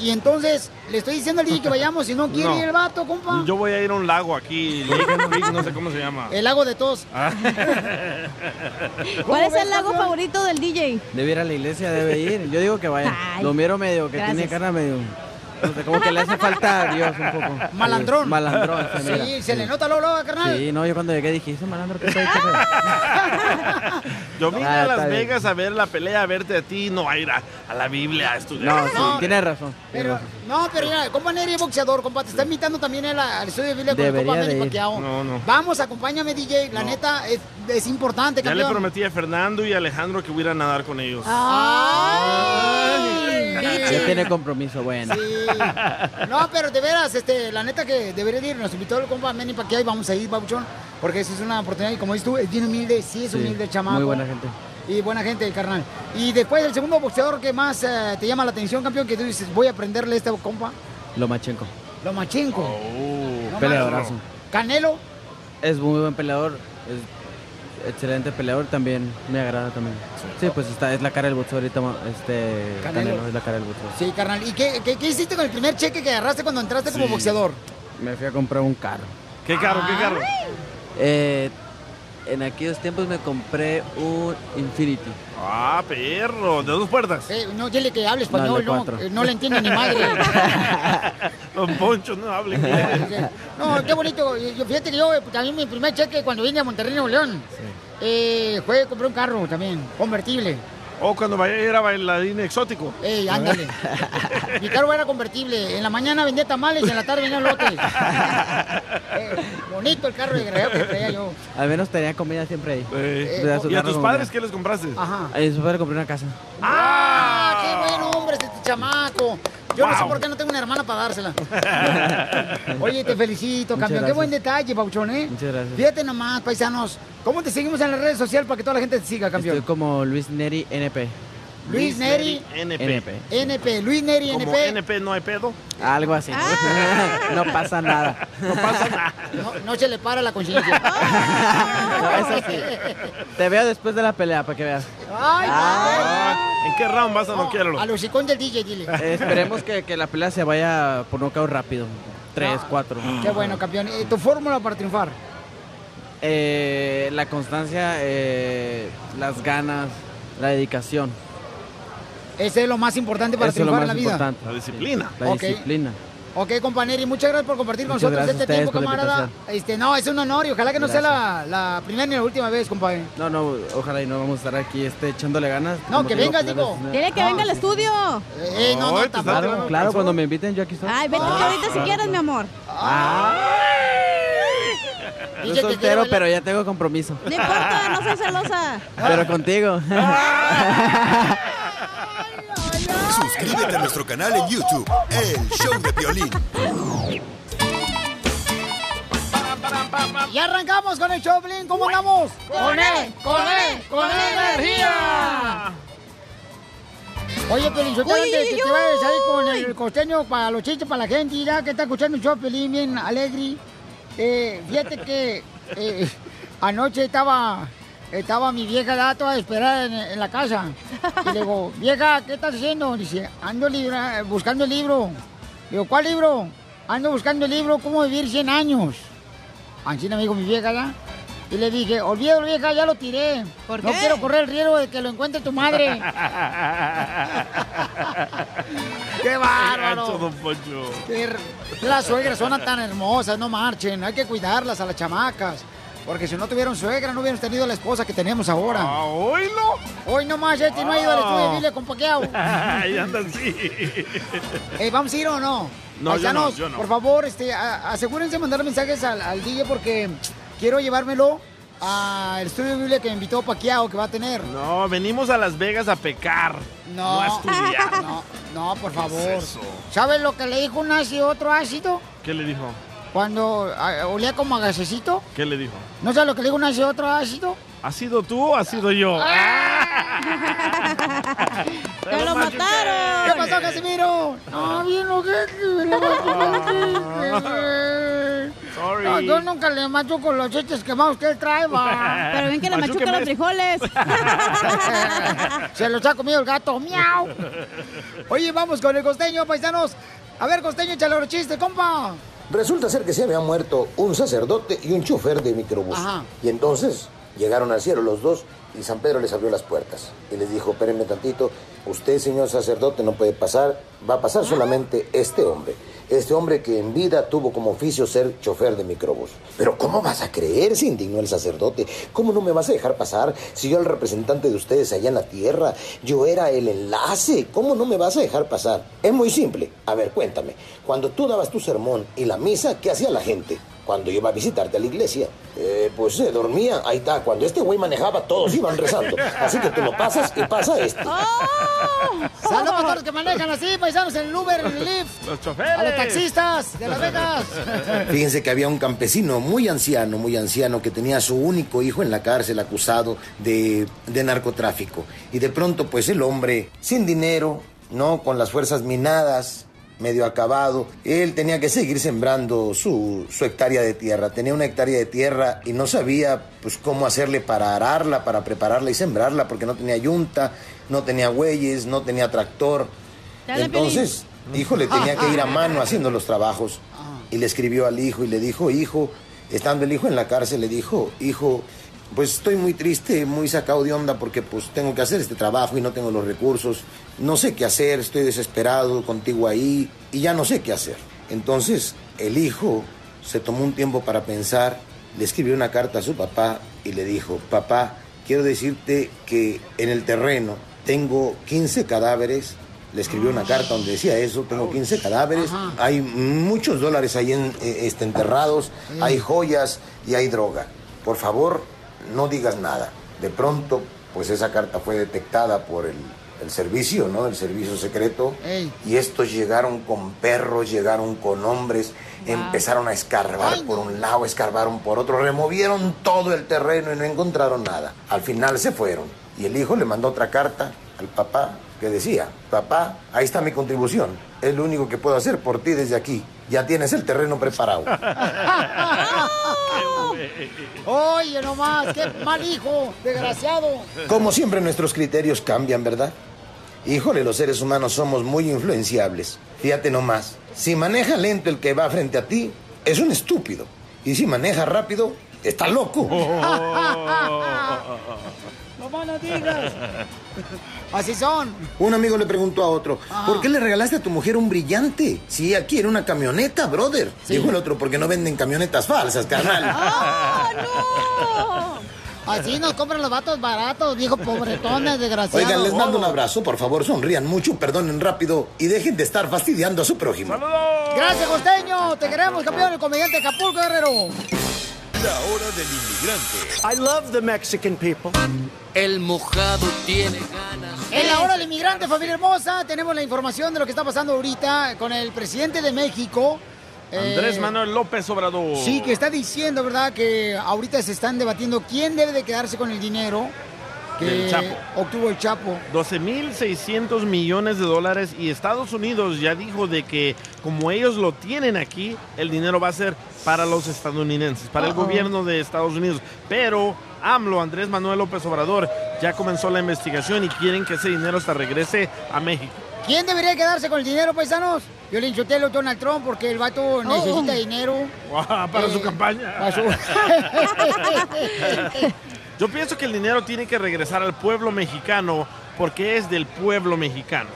Y entonces le estoy diciendo al DJ que vayamos, si no quiere
No.
ir el vato, compa.
Yo voy a ir a un lago aquí, no sé cómo se llama.
El lago de tos.
Ah.
¿Cuál es el lago
campeón?
favorito del DJ?
Debe ir a la iglesia, debe ir. Yo digo que vaya.
Ay,
lo miro medio, que
gracias.
tiene cara medio... No como que le hace falta a Dios un poco.
Malandrón.
Sí, malandrón, se mira.
Sí, se le nota luego, luego, carnal.
Sí, no, yo cuando llegué dije, ese malandro que está ahí,
Yo vine
Ah,
a Las
bien.
Vegas a ver la pelea, a verte a ti, no a ir a, a la Biblia a estudiar.
No, sí, tienes razón. tienes
Pero,
razón.
no, pero mira, compa Neri es boxeador, compa. Te está invitando también a- al estudio de Biblia con el compa Manny. Pacquiao.
No, no.
Vamos, acompáñame, DJ. La neta, es, es importante,
Ya le
campeón.
prometí a Fernando y a Alejandro que voy a ir a nadar con ellos.
Ay,
Ya tiene compromiso, bueno.
Sí. No, pero de veras, este, la neta que debería de ir. Nos invitó el compa Manny Pacquiao y vamos a ir, babuchón. Porque eso es una oportunidad y como dices tú, es bien humilde. Sí, es
Sí,
humilde el chamaco.
Muy buena gente.
Y buena gente, carnal. Y después, el segundo boxeador que más eh, te llama la atención, campeón, que tú dices, voy a aprenderle a este compa,
Lomachenko.
Lomachenko.
Oh.
No
Peleadorazo.
Canelo.
Es muy buen peleador. Es excelente peleador también. Me agrada también. Sí, pues está, es la cara del boxeo ahorita. Este,
Canelo.
Canelo. es la cara del boxeo.
Sí, carnal. ¿Y qué, qué, qué hiciste con el primer cheque que agarraste cuando entraste como
Sí.
boxeador?
Me fui a comprar un carro.
¿Qué carro, qué carro?
Eh, en aquellos tiempos me compré un Infinity.
Ah, perro, de dos puertas.
Eh, no, dile que hable español, no, eh, no le entiende ni madre.
Don Poncho, no hable.
No, qué bonito. Yo, fíjate que yo eh, también mi primer cheque cuando vine a Monterrey, Nuevo León, eh, fue compré un carro también, convertible.
O cuando vaya a ir a bailarín exótico.
Ey, ándale. Mi carro era convertible. En la mañana vendía tamales y en la tarde vendía lotes. Eh, bonito el carro de Guerrero que traía yo.
Al menos tenía comida siempre ahí.
Eh, ¿Y a tus padres qué les compraste?
Ajá.
A su padre compré una casa.
¡Ah!
Chamaco. Yo no sé por qué no tengo una hermana para dársela. Oye, te felicito,
Muchas
campeón. Qué buen detalle, Pauchón, ¿eh?
Muchas gracias.
Fíjate nomás, paisanos. ¿Cómo te seguimos en las redes sociales para que toda la gente te siga, campeón?
Estoy como Luis Neri NP.
Luis Neri,
NP.
NP.
NP. Luis Neri,
Como
NP.
NP no hay pedo.
Algo así. no pasa nada.
No pasa nada.
No, no se le para la conciencia.
No, eso sí. Te veo después de la pelea para que veas.
Ay,
Ah, ¿En qué round vas a noquearlo?
A los icón del DJ, dile.
Eh, esperemos que, que la pelea se vaya por nocaut rápido. Tres, cuatro.
Qué bueno, campeón. Eh, ¿Tu fórmula para triunfar?
Eh, la constancia, eh, las ganas, la dedicación.
Ese es lo más importante para
Eso es lo
triunfar en la vida.
importante.
La disciplina.
La disciplina.
Ok, compañero, y muchas gracias por compartir con nosotros este
ustedes
tiempo, camarada. Este, no, es un honor y ojalá que no sea la, la primera ni la última vez, compadre.
No, no, ojalá y no vamos a estar aquí este, echándole ganas.
No, que vengas, digo.
de-
Dile que
No.
venga al estudio.
Eh, no, no,
Ay, te
tampoco.
Claro, claro, cuando me inviten yo aquí estoy.
Ay, vete que ahorita si quieres, mi amor.
Yo
Dice que quiere
soltero, pero ya tengo compromiso.
No importa, no soy celosa.
Pero contigo.
Suscríbete a nuestro canal en YouTube, El Show de Piolín.
Ya arrancamos con el Choplin, ¿cómo andamos? ¡Con él! ¡Con él! ¡Con energía! Oye, Pelín, yo te
Uy,
antes
uy,
te vayas ahí con el costeño para los chistes para la gente, ya que está escuchando el show, Pelín, bien alegre. Eh, fíjate que eh, anoche estaba, estaba mi vieja da toda esperada en, en la casa. Y le digo, vieja, ¿qué estás haciendo? Dice, ando libra- buscando el libro. Digo, ¿cuál libro? Ando buscando el libro Cómo vivir 100 años. Así me dijo mi vieja ya. Y le dije, olvídalo vieja, ya lo tiré.
¿Por
no
qué?
quiero correr el riesgo de que lo encuentre tu madre. ¡Qué bárbaro!
don Poncho.
Qué r- Las suegras son tan hermosas, no marchen. Hay que cuidarlas a las chamacas. Porque si no tuvieron suegra, no hubieran tenido la esposa que tenemos ahora.
Ah, ¿Oílo?
Hoy nomás, este no ha ido al estudio de Biblia con Paqueado.
Ahí anda así.
¿Vamos a ir o no?
No, yo no, yo no.
por favor, este, a- asegúrense de mandar mensajes al, al DJ porque quiero llevármelo al estudio de Biblia que me invitó Paquiao que va a tener.
No, venimos a Las Vegas a pecar.
No.
No a estudiar.
No, no, por favor.
es?
¿Sabes lo que le dijo un ácido a otro ácido?
¿Qué le dijo?
Cuando ah, olía como a gasecito.
¿Qué le dijo?
¿No sabes lo que le dijo un ácido a otro ácido?
¿Has sido tú o has sido yo?
¡Te lo mataron!
¿Qué pasó, Casimiro? No, bien lo que...
Sorry.
No, yo nunca le machuco los chistes que más usted trae, va.
Pero bien que le machuca los frijoles.
Se los ha comido el gato, miau. Oye, vamos con el costeño, paisanos. A ver, costeño, échale los chistes, compa.
Resulta ser que se había muerto un sacerdote y un chofer de microbús.
Ajá.
Y entonces llegaron al cielo los dos y San Pedro les abrió las puertas. Y les dijo, espérenme tantito, usted, señor sacerdote, no puede pasar, va a pasar solamente este hombre. Este hombre que en vida tuvo como oficio ser chofer de microbús. Pero ¿cómo vas a creer? Se indignó el sacerdote. ¿Cómo no me vas a dejar pasar si yo era el representante de ustedes allá en la tierra? Yo era el enlace. ¿Cómo no me vas a dejar pasar? Es muy simple. A ver, cuéntame. Cuando tú dabas tu sermón y la misa, ¿qué hacía la gente? Cuando iba a visitarte a la iglesia, eh, pues se dormía. Ahí está. Cuando este güey manejaba, todos iban rezando. Así que tú lo pasas y pasa este.
Saludos a todos los que manejan así, paisanos, en el Uber, en el Lyft.
Los choferes.
A los taxistas de Las Vegas.
Fíjense que había un campesino muy anciano, muy anciano, que tenía a su único hijo en la cárcel acusado de, de narcotráfico. Y de pronto, pues el hombre, sin dinero, ¿no? Con las fuerzas minadas, medio acabado, él tenía que seguir sembrando su, su hectárea de tierra. Tenía una hectárea de tierra y no sabía, pues, cómo hacerle para ararla, para prepararla y sembrarla, porque no tenía yunta, no tenía bueyes, no tenía tractor. Entonces, híjole, tenía que ir a mano haciendo los trabajos. Y le escribió al hijo y le dijo, hijo, estando el hijo en la cárcel, le dijo, hijo, pues estoy muy triste, muy sacado de onda porque pues tengo que hacer este trabajo y no tengo los recursos. No sé qué hacer, estoy desesperado contigo ahí y ya no sé qué hacer. Entonces, el hijo se tomó un tiempo para pensar, le escribió una carta a su papá y le dijo, papá, quiero decirte que en el terreno tengo 15 cadáveres le escribió una carta donde decía eso, tengo 15 cadáveres, hay muchos dólares ahí en, eh, este, enterrados, hay joyas y hay droga. Por favor, no digas nada. De pronto, pues esa carta fue detectada por el, el servicio, ¿no? El servicio secreto.
Ey.
Y estos llegaron con perros, llegaron con hombres, empezaron a escarbar por un lado, escarbaron por otro, removieron todo el terreno y no encontraron nada. Al final se fueron. Y el hijo le mandó otra carta al papá que decía, papá, ahí está mi contribución. Es lo único que puedo hacer por ti desde aquí. Ya tienes el terreno preparado.
Oye, nomás, qué mal hijo, desgraciado.
Como siempre nuestros criterios cambian, ¿verdad? Híjole, los seres humanos somos muy influenciables. Fíjate nomás, si maneja lento el que va frente a ti, es un estúpido. Y si maneja rápido, está loco.
No no digas. Así son.
Un amigo le preguntó a otro, ¿por qué le regalaste a tu mujer un brillante? Si ella quiere una camioneta, brother. Dijo el otro, porque no venden camionetas falsas, carnal.
Así nos compran los vatos baratos, viejo pobretones, desgraciados.
Oigan, les mando un abrazo, por favor, sonrían mucho, perdonen rápido y dejen de estar fastidiando a su prójimo.
Gracias, costeño. Te queremos, campeón, el comediante Acapulco Guerrero.
La hora del inmigrante.
I love the Mexican people.
El mojado tiene ganas.
En la hora del inmigrante, familia hermosa, tenemos la información de lo que está pasando ahorita con el presidente de México. eh,
Andrés Manuel López Obrador.
Sí, que está diciendo, ¿verdad? Que ahorita se están debatiendo quién debe de quedarse con el dinero que
Del Chapo.
obtuvo el Chapo.
12.600 millones de dólares y Estados Unidos ya dijo de que como ellos lo tienen aquí, el dinero va a ser para los estadounidenses, para el gobierno de Estados Unidos. Pero AMLO, Andrés Manuel López Obrador, ya comenzó la investigación y quieren que ese dinero hasta regrese a México.
¿Quién debería quedarse con el dinero, paisanos? Violín Sotelo, Donald Trump, porque el vato necesita dinero.
Guau, para
Eh,
su campaña.
para su-
Yo pienso que el dinero tiene que regresar al pueblo mexicano porque es del pueblo mexicano.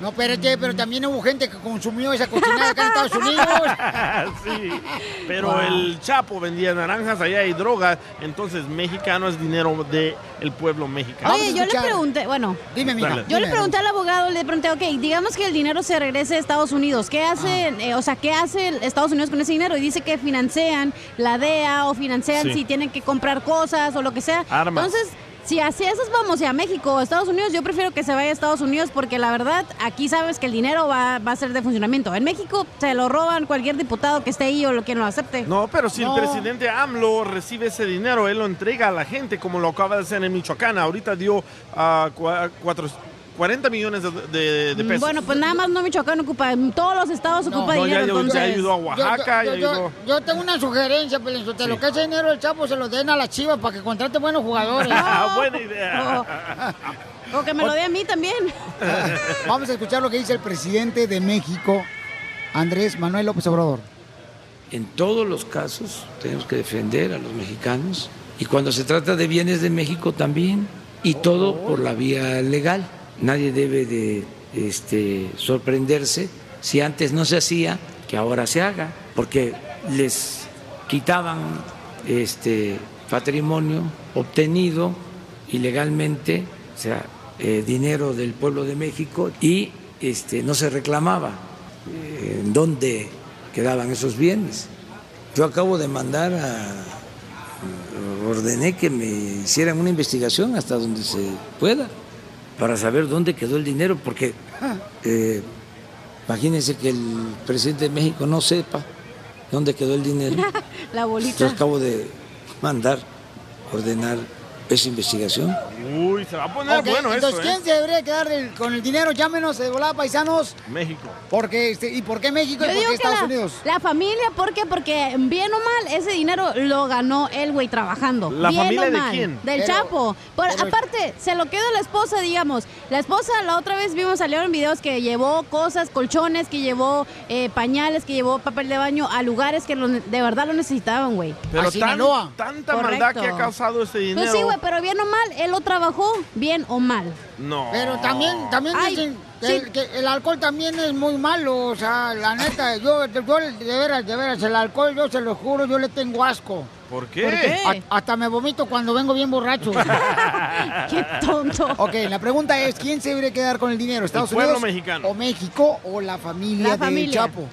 No, espérate, pero también hubo gente que consumió esa cochinada acá en Estados Unidos.
sí, pero
Wow.
el Chapo vendía naranjas allá y droga, entonces mexicano es dinero del pueblo mexicano.
Oye, yo le pregunté, bueno,
Dime,
mija,
yo
dime.
le pregunté al abogado, le pregunté, ok, digamos que el dinero se regrese a Estados Unidos, ¿qué hace,
Ah.
eh, o sea, qué hace Estados Unidos con ese dinero? Y dice que financian la DEA o financian
Sí.
si tienen que comprar cosas o lo que sea.
Armas.
Entonces, si así esas vamos a México o Estados Unidos, yo prefiero que se vaya a Estados Unidos porque la verdad, aquí sabes que el dinero va, va a ser de funcionamiento. En México se lo roban cualquier diputado que esté ahí o lo- quien lo acepte.
No, pero si
No.
el presidente AMLO recibe ese dinero, él lo entrega a la gente, como lo acaba de hacer en Michoacán. Ahorita dio ah, cua- cuatro- 40 millones de, de- de pesos.
Bueno, pues nada más no Michoacán ocupa, todos los estados ocupa
No,
dinero.
ya- ya
entonces...
ayudó a Oaxaca,
yo,
ya
yo-
ayudó.
yo tengo una sugerencia, Pelinzotelo,
Sí.
que ese dinero del Chapo se lo den a las chivas para que contrate buenos jugadores.
Buena idea.
O que me lo dé a mí también.
Vamos a escuchar lo que dice el presidente de México, Andrés Manuel López Obrador.
En todos los casos tenemos que defender a los mexicanos y cuando se trata de bienes de México también y todo por la vía legal. Nadie debe de este, sorprenderse si antes no se hacía que ahora se haga, porque les quitaban este patrimonio obtenido ilegalmente, o sea, eh, dinero del pueblo de México y este, no se reclamaba eh, dónde quedaban esos bienes. Yo acabo de mandar a, ordené que me hicieran una investigación hasta donde se pueda para saber dónde quedó el dinero, porque eh, imagínense que el presidente de México no sepa dónde quedó el dinero.
La bolita.
Yo acabo de mandar, ordenar esa investigación.
Uy, se va a poner
Ok,
bueno
entonces, ¿quién
¿eh?
se debería quedar con el dinero? Llámenos de volada, paisanos.
México.
Porque, este, ¿Y por qué México
Yo
y por
digo
qué Estados
la,
Unidos?
la familia, ¿por qué? Porque bien o mal, ese dinero lo ganó el güey trabajando.
¿La
bien
familia
o
de
mal.
quién?
Del
Pero-
Chapo. Por-
pero-
aparte, se lo quedó la esposa, digamos. La esposa, la otra vez vimos, salieron videos que llevó cosas, colchones, que llevó eh, pañales, que llevó papel de baño a lugares que lo- de verdad lo necesitaban, güey.
Pero tan- tanta maldad que ha causado ese dinero.
Pues sí, güey, pero bien o mal, él lo trabajó, bien o mal.
No.
Pero también, también
Ay,
dicen que,
sí.
el, que el alcohol también es muy malo, o sea, la neta, yo, yo de veras, de veras, el alcohol, yo se lo juro, yo le tengo asco.
¿Por qué?
A- hasta me vomito cuando vengo bien borracho.
Qué tonto.
Ok, la pregunta es, ¿quién se debería quedar con el dinero? ¿Estados
pueblo
Unidos
mexicano.
o México o la familia
La familia.
Chapo?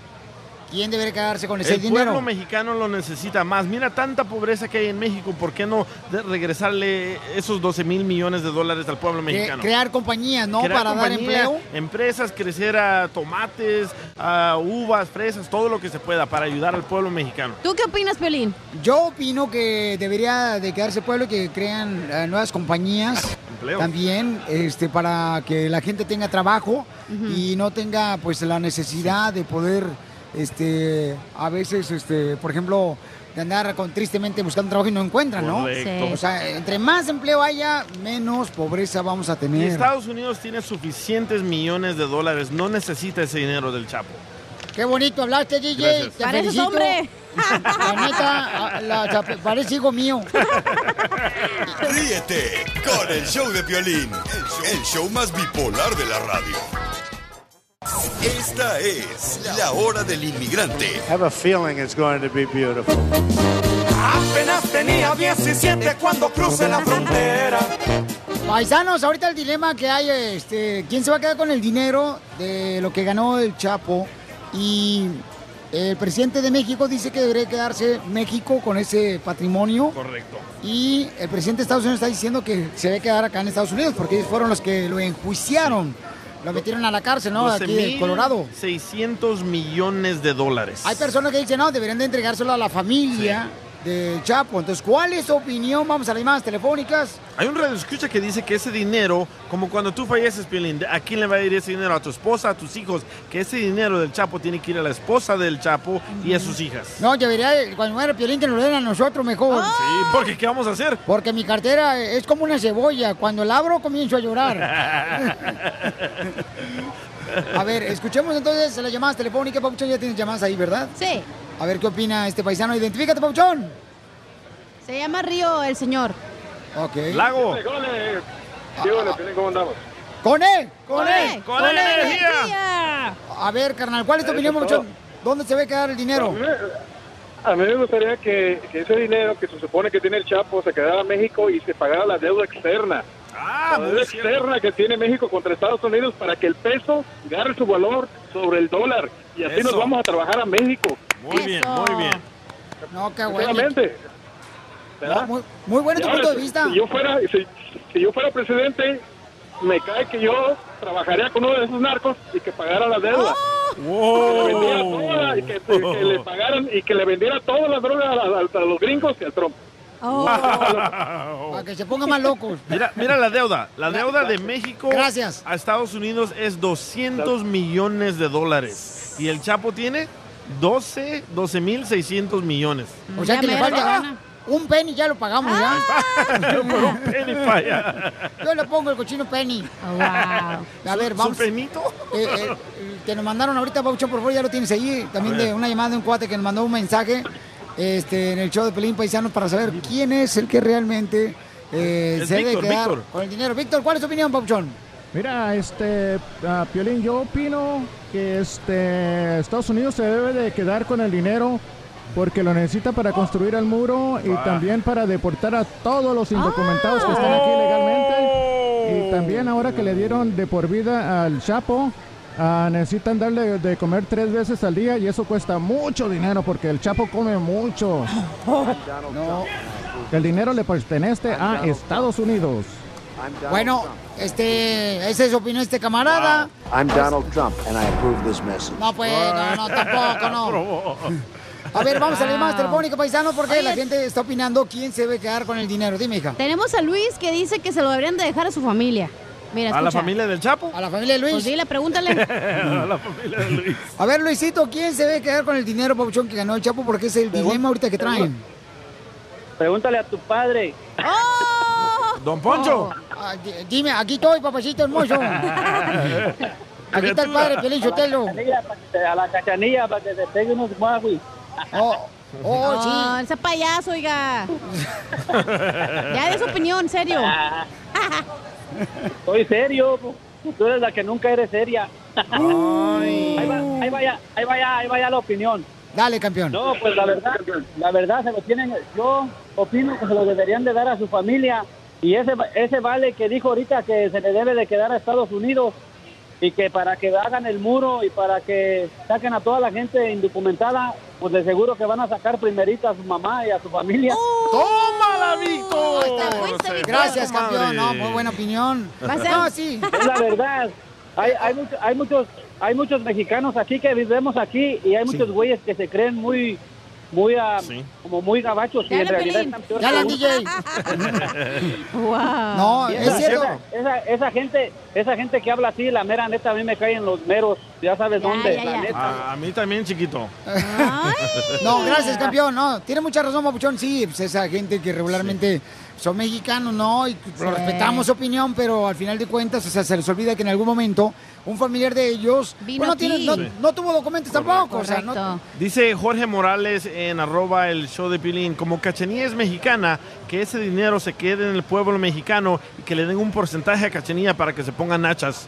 ¿Quién debería quedarse con ese
El
dinero?
pueblo mexicano lo necesita más. Mira tanta pobreza que hay en México. ¿Por qué no regresarle esos 12 mil millones de dólares al pueblo
Cre-
mexicano?
crear compañías, ¿no?
Crear
Para dar empleo.
Empresas, crecer a tomates, a uvas, fresas, todo lo que se pueda para ayudar al pueblo mexicano.
¿Tú qué opinas, Piolín?
Yo opino que debería de quedarse el pueblo y que crean eh, nuevas compañías
Empleos.
también este para que la gente tenga trabajo y no tenga pues la necesidad de poder este a veces este por ejemplo de andar con, tristemente buscando trabajo y no encuentran, ¿no?
Correcto. Sí.
O sea, entre más empleo haya, menos pobreza vamos a
Y
tener.
Estados Unidos tiene suficientes millones de dólares, no necesita ese dinero del Chapo.
Qué bonito hablaste, DJ.
Gracias.
Te
Pareces
felicito.
hombre.
La neta, la chape- parece hijo mío.
Ríete con el show de Piolín, el show más bipolar de la radio. Esta es la hora del inmigrante.
I have a feeling it's going to be beautiful.
Apenas tenía 17 cuando crucé la frontera.
Paisanos, ahorita el dilema que hay, este, ¿quién se va a quedar con el dinero de lo que ganó el Chapo? Y el presidente de México dice que debería quedarse México con ese patrimonio.
Correcto.
Y el presidente de Estados Unidos está diciendo que se debe quedar acá en Estados Unidos porque ellos fueron los que lo enjuiciaron. Lo metieron a la cárcel, ¿no? Aquí de Colorado.
600 millones de dólares.
Hay personas que dicen, no, deberían de entregárselo a la familia del Chapo. Entonces, ¿cuál es su opinión? Vamos a las llamadas telefónicas.
Hay un radio escucha que dice que ese dinero, como cuando tú falleces, Piolín, ¿a quién le va a ir ese dinero? A tu esposa, a tus hijos. Que ese dinero del Chapo tiene que ir a la esposa del Chapo y a sus hijas.
No, debería, cuando muera Piolín, que nos lo den a nosotros mejor.
Sí, porque ¿qué vamos a hacer?
Porque mi cartera es como una cebolla. Cuando la abro, comienzo a llorar. A ver, escuchemos entonces las llamadas telefónicas. Pauchón, ya tienes llamadas ahí, ¿verdad?
Sí.
A ver qué opina este paisano. Identifícate, Pauchón.
Se llama Río el señor.
Ok.
Lago.
¿Cómo andamos?
¡Con él! ¡Con
¡Con
él!
él! ¡Con energía!
A ver, carnal, ¿cuál es tu
Eso
opinión,
es
Pauchón? ¿Dónde se ve quedar el dinero?
A mí me gustaría que, que ese dinero que se supone que tiene el Chapo se quedara a México y se pagara la deuda externa.
Ah,
la deuda externa que tiene México contra Estados Unidos para que el peso agarre su valor sobre el dólar. Y así
Eso.
nos vamos a trabajar a México.
Muy bien, muy bien.
No, qué bueno.
¿verdad?
muy, muy bueno tu
ahora,
punto de vista.
Si yo fuera, si, si yo fuera presidente, me cae que yo trabajaría con uno de esos narcos y que pagara la deuda. Que le vendiera toda- y que, que le pagaran y que le vendiera toda la droga a, a- a los gringos y al Trump.
Para que se pongan más locos.
Mira, mira la deuda. La deuda de México
Gracias.
a Estados Unidos es 200 millones de dólares. Y el Chapo tiene 12, 12 mil 600 millones.
O sea que le falta un penny, ya lo pagamos,
Ah.
ya.
Por un penny falla.
Yo le pongo el cochino penny. A ver,
¿Su-
vamos.
su penito?
Eh, eh, que nos mandaron ahorita, Paucho, por favor, ya lo tienes ahí. También de una llamada de un cuate que nos mandó un mensaje este, en el show de Pelín Paisanos para saber quién es el que realmente eh, se debe
Víctor,
quedar
Víctor.
con el dinero. Víctor, ¿cuál es tu opinión, Pauchón?
Mira, este, ah, Piolín, yo opino que este, Estados Unidos se debe de quedar con el dinero porque lo necesita para construir el muro y también para deportar a todos los indocumentados que están aquí legalmente. Y también ahora que le dieron de por vida al Chapo, ah, necesitan darle de comer tres veces al día y eso cuesta mucho dinero porque el Chapo come mucho.
No.
El dinero le pertenece a Estados Unidos.
Bueno, este, esa es su opinión este camarada.
I'm Donald Trump, and I approve this message.
No, pues, no, no, tampoco, no. A ver, vamos a la llamada telefónica, paisano, porque la gente está opinando quién se debe quedar con el dinero. Dime, hija.
Tenemos a Luis que dice que se lo deberían de dejar a su familia. Mira,
¿A la familia del Chapo?
A la familia de Luis.
Pues dile, pregúntale.
a la familia de Luis.
A ver, Luisito, ¿quién se debe quedar con el dinero, Pauchón, que ganó el Chapo? Porque es el dilema ahorita que traen.
Pregúntale a tu padre.
Don Poncho.
Ah, di- dime, aquí estoy, papacito hermoso. Aquí está el padre, Pelín Sotelo.
A la cachanilla para que te pegue unos guagui.
Oh, oh,
Oh, ese payaso, oiga. ya de su opinión, serio.
Estoy serio. po. Tú eres la que nunca eres seria. Ahí va, ahí vaya, ahí vaya, ahí vaya la opinión.
Dale, campeón.
No, pues la verdad, la verdad se lo tienen. Yo opino que se lo deberían de dar a su familia y ese ese vale que dijo ahorita que se le debe de quedar a Estados Unidos. y que para que hagan el muro y para que saquen a toda la gente indocumentada, pues de seguro que van a sacar primerito a su mamá y a su familia.
¡Tómala, Víctor!
Gracias, campeón. No, muy buena opinión. No, sí.
Es la verdad. Hay, hay, mucho- hay muchos hay muchos mexicanos aquí que vivimos aquí y hay muchos güeyes que se creen muy muy ah, como muy gabachos y en realidad están peor que.
DJ. No,
Y
es
esa-
cierto.
Esa, esa, esa gente, esa gente que habla así, la mera neta, a mí me caen los meros, ya sabes dónde, la neta.
Ah, a mí también, chiquito.
No, gracias, campeón. No, tiene mucha razón, Papuchón. Sí, pues esa gente que regularmente son mexicanos, ¿no? Y
Sí.
respetamos su opinión, pero al final de cuentas, o sea, se les olvida que en algún momento un familiar de ellos
Vino
pues, no, tiene-
aquí.
no,
Sí.
no tuvo documentos tampoco. O sea, no,
Dice Jorge Morales en arroba el show de Pilín, como Cachanilla es mexicana, que ese dinero se quede en el pueblo mexicano y que le den un porcentaje a Cachanilla para que se pongan nachas.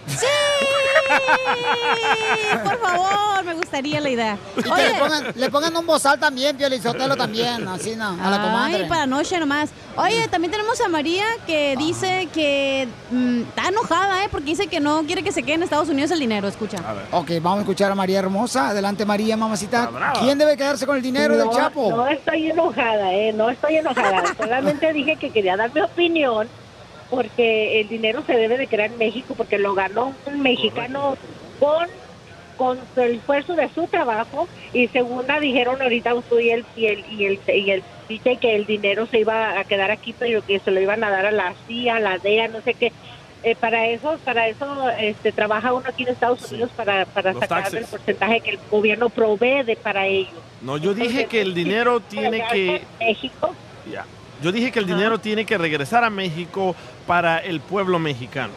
Por favor, me gustaría la idea.
Y que le pongan, le pongan un bozal también, Pio Lizotelo también, así, ¿no? A la comadre.
Ay, para noche nomás. Oye, también tenemos a María que dice que mm, está enojada, ¿eh? Porque dice que no quiere que se quede en Estados Unidos el dinero. Escucha.
Ok, vamos a escuchar a María Hermosa. Adelante, María, mamacita. ¿Quién debe quedarse con el dinero del
No,
Chapo?
No estoy enojada, ¿eh? No estoy enojada. Solamente dije que quería dar mi opinión porque el dinero se debe de crear en México porque lo ganó un mexicano con con el esfuerzo de su trabajo y segunda dijeron ahorita tú y el y el y el, y el dice que el dinero se iba a quedar aquí pero que se lo iban a dar a la CIA, a la DEA, no sé qué. Eh, para eso, para eso este, trabaja uno aquí en Estados Unidos para, para
Los
sacar
taxes.
el porcentaje que el gobierno provee de- para ellos.
No, yo dije que el dinero tiene que...
México.
Ya. Yo dije que el dinero tiene que regresar a México para el pueblo mexicano.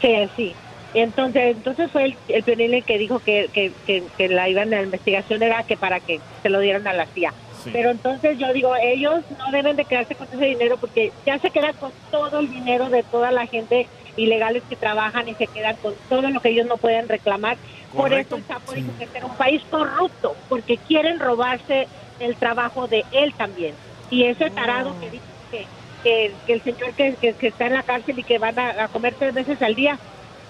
Sí, sí. Entonces, entonces fue el, el que dijo que, que, que, que la iban la investigación era que para que se lo dieran a la CIA.
Sí.
Pero entonces yo digo, ellos no deben de quedarse con ese dinero porque ya se quedan con todo el dinero de toda la gente ilegales que trabajan y se quedan con todo lo que ellos no pueden reclamar. Por eso el Chapo dijo que era un país corrupto, porque quieren robarse el trabajo de él también. Y ese tarado que dice que, que, que el señor que, que- que está en la cárcel y que van a, a comer tres veces al día,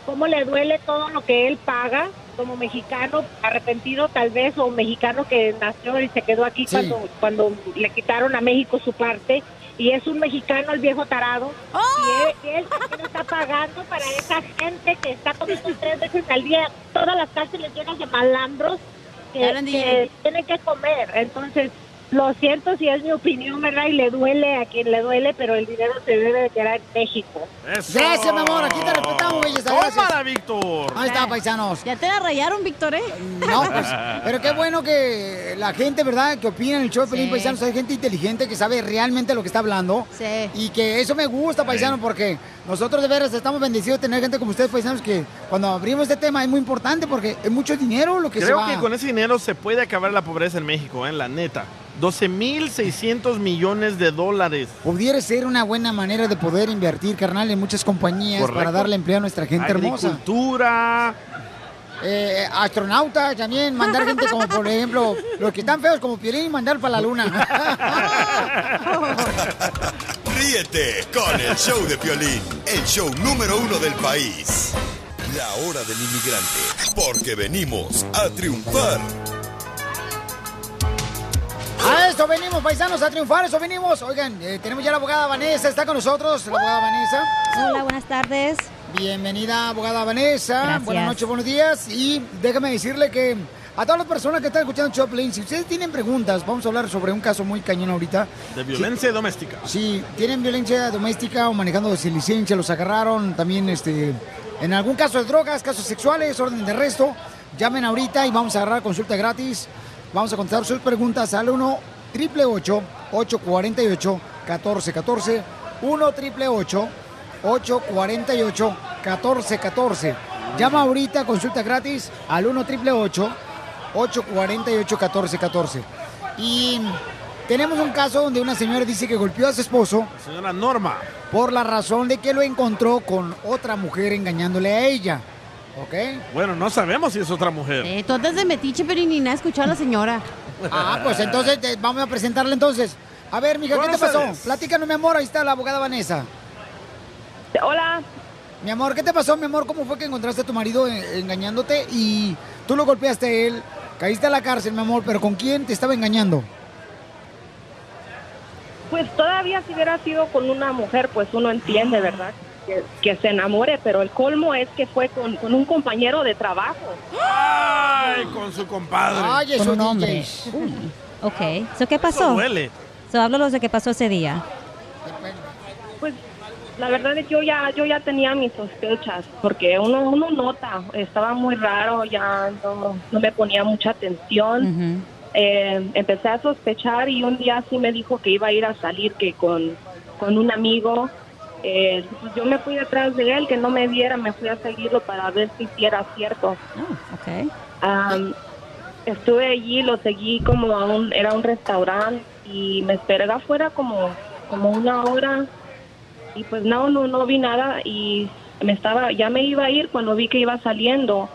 cómo le duele todo lo que él paga como mexicano arrepentido tal vez o mexicano que nació y se quedó aquí
Sí.
cuando cuando le quitaron a México su parte y es un mexicano el viejo tarado y él, y él también está pagando para esa gente que está comiendo tres veces al día. Todas las cárceles llenas de malandros que, que tienen que comer. Entonces lo siento si es mi opinión, ¿verdad? Y le duele a quien le duele, pero el dinero se debe de quedar en México.
Gracias, mi amor. Aquí te respetamos, belleza. Gracias.
¡Tómala, Víctor!
Ahí está, paisanos.
Ya te la rayaron, Víctor, ¿eh?
No, pues, pero qué bueno que la gente, ¿verdad? Que opina en el show de Pelín
Sí.
Paisanos. Hay gente inteligente que sabe realmente lo que está hablando.
Sí.
Y que eso me gusta, paisano, porque nosotros de veras estamos bendecidos de tener gente como ustedes, paisanos, que cuando abrimos este tema es muy importante porque es mucho dinero lo que se
Creo
va.
que con ese dinero se puede acabar la pobreza en México, ¿eh? la neta. 12.600 millones de dólares.
Pudiera ser una buena manera de poder invertir, carnal, en muchas compañías
Correcto.
para darle empleo a nuestra gente hermosa.
Agricultura.
Eh, astronautas también, mandar gente como, por ejemplo, los que están feos como Piolín, mandar para la luna.
Ríete con el show de Piolín, el show número uno del país. La hora del inmigrante, porque venimos a triunfar.
A eso venimos, paisanos, a triunfar, a eso venimos. Oigan, eh, tenemos ya la abogada Vanessa, está con nosotros, la abogada Vanessa.
Hola, buenas tardes.
Bienvenida, abogada Vanessa.
Gracias.
Buenas noches, buenos días. Y déjame decirle que a todas las personas que están escuchando Choplin, si ustedes tienen preguntas, vamos a hablar sobre un caso muy cañón ahorita.
De violencia doméstica.
Si tienen violencia doméstica o manejando sin licencia, los agarraron también este, en algún caso de drogas, casos sexuales, orden de arresto, llamen ahorita y vamos a agarrar consulta gratis. Vamos a contestar sus preguntas al 1 888 848 1414 1 888 848 1414 Llama ahorita, consulta gratis al 1 888 848 1414 Y tenemos un caso donde una señora dice que golpeó a su esposo
Señora Norma.
por la razón de que lo encontró con otra mujer engañándole a ella. ¿Ok?
Bueno, no sabemos si es otra mujer.
Eh, tú andas de metiche, pero ni nada escuchar a la señora.
Ah, pues entonces eh, vamos a presentarle entonces. A ver, mija, ¿qué te
Buenas
pasó?
tardes.
Platícanos, mi amor, ahí está la abogada Vanessa.
Hola.
Mi amor, ¿qué te pasó, mi amor? ¿Cómo fue que encontraste a tu marido eh, engañándote y tú lo golpeaste a él? Caíste a la cárcel, mi amor, pero ¿con quién te estaba engañando?
Pues todavía si hubiera sido con una mujer, pues uno entiende, ¿verdad? Que, que se enamore, pero el colmo es que fue con, con un compañero de trabajo.
Ay, con su compadre.
Ay,
Con un hombre. Ok. So, ¿Qué pasó?
Eso duele.
So, háblanos de qué pasó ese día.
Pues la verdad es que yo ya, yo ya tenía mis sospechas, porque uno, uno nota, estaba muy raro, ya no, no me ponía mucha atención. Eh, empecé a sospechar y un día sí me dijo que iba a ir a salir que con, con un amigo. Eh, pues yo me fui detrás de él, que no me viera, me fui a seguirlo para ver si era cierto. Am, estuve allí, lo seguí como a un, era un restaurante y me esperé afuera como, como una hora. Y pues no, no, no vi nada y me estaba, ya me iba a ir cuando vi que iba saliendo.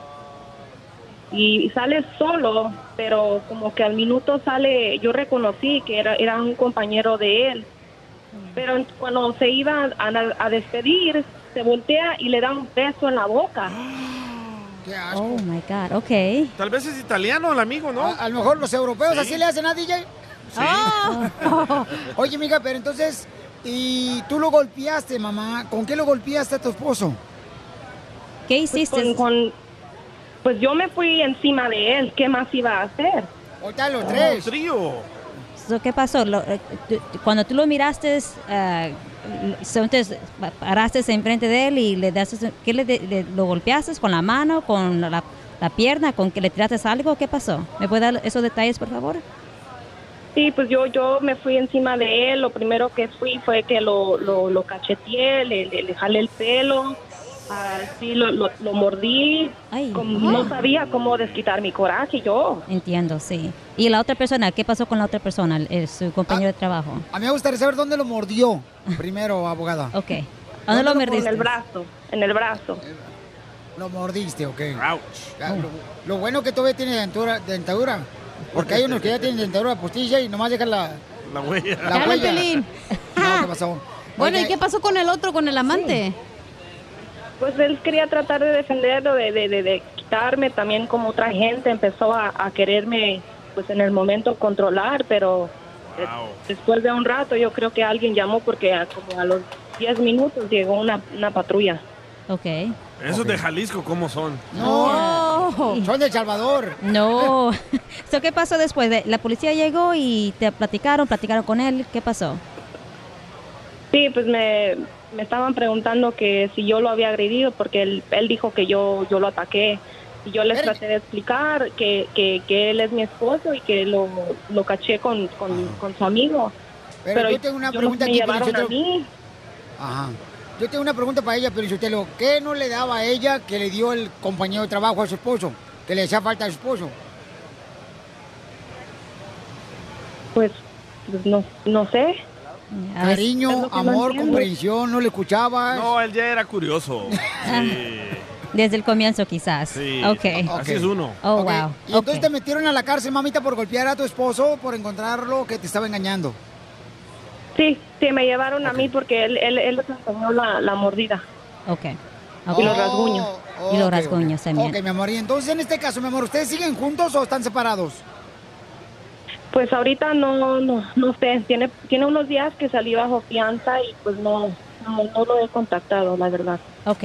Y sale solo, pero como que al minuto sale, yo reconocí que era, era un compañero de él, pero cuando se iba a, a despedir, se voltea y le da un beso en la boca.
Oh my God, ok.
Tal vez es italiano el amigo, ¿no?
A, a lo mejor los europeos
Sí.
así le hacen a DJ. Ah. Oye, mija, pero entonces, ¿y tú lo golpeaste, mamá? ¿Con qué lo golpeaste a tu esposo?
¿Qué
hiciste? Pues, con- pues yo me fui encima de él, ¿qué más iba a hacer?
Ahorita los
tres. trío.
¿Qué pasó? Lo- eh, cuando tú lo miraste, pa- paraste enfrente de él y le das, ¿qué le, le- lo golpeaste con la mano, con la, la pierna, con que le tiraste algo? ¿Qué pasó? ¿Me puede dar esos detalles, por favor?
Sí, pues yo yo me fui encima de él. Lo primero que fui fue que lo, lo, lo cacheteé, le, le, le jalé el pelo, así lo, lo, lo mordí. Como no sabía cómo desquitar mi coraje yo.
Entiendo, sí. ¿Y la otra persona? ¿Qué pasó con la otra persona, el- el- su compañero de trabajo?
A mí me gustaría saber dónde lo mordió. Primero, abogada.
Ok. ¿Dónde lo mordiste?
En el brazo, en el brazo.
Lo mordiste, ok. Ya, Lo, lo bueno que todavía tiene dentadura, dentadura. Porque hay unos que ya tienen dentadura postilla y nomás dejan la,
La huella.
la huella. No, ¿qué pasó?
Bueno, ¿y qué pasó con el otro, con el amante?
Pues él quería tratar de defenderlo, de, de, de, de quitarme también como otra gente. Empezó a, a quererme, pues en el momento controlar, pero eh, después de un rato yo creo que alguien llamó porque a- como a los 10 minutos llegó una, una patrulla.
Ok.
Esos de Jalisco, ¿cómo son?
No, son de El Salvador.
No. So, ¿Qué pasó después? De- La policía llegó y te platicaron, platicaron con él. ¿Qué pasó?
Sí, pues me, me estaban preguntando que si yo lo había agredido porque él, él dijo que yo, yo lo ataqué. Y yo les traté de explicar que, que, que él es mi esposo y que lo, lo caché con, con, con su amigo.
Pero, yo tengo una
yo-
pregunta aquí,
llevaron a
Pelichotelo.
mí.
Ajá. Yo tengo una pregunta para ella, Pelichotelo. ¿Qué no le daba a ella que le dio el compañero de trabajo a su esposo? Que le hacía falta a su esposo.
Pues, pues no, no sé.
Cariño, amor, comprensión, no le escuchabas.
No, él ya era curioso. Sí.
Desde el comienzo, quizás.
Sí.
Ok.
Así es uno.
Oh, wow.
Y entonces te metieron a la cárcel, mamita, por golpear a tu esposo, por encontrarlo que te estaba engañando.
Sí, sí, me llevaron a mí porque él, él, él les enseñó la, la mordida.
Ok.
Y los rasguños.
Y los rasguños también.
Ok, mi amor. Y entonces, en este caso, mi amor, ¿ustedes siguen juntos o están separados?
Pues ahorita no, no, no sé, tiene, tiene unos días que salí bajo fianza y pues no, no, no lo he contactado, la verdad.
Ok.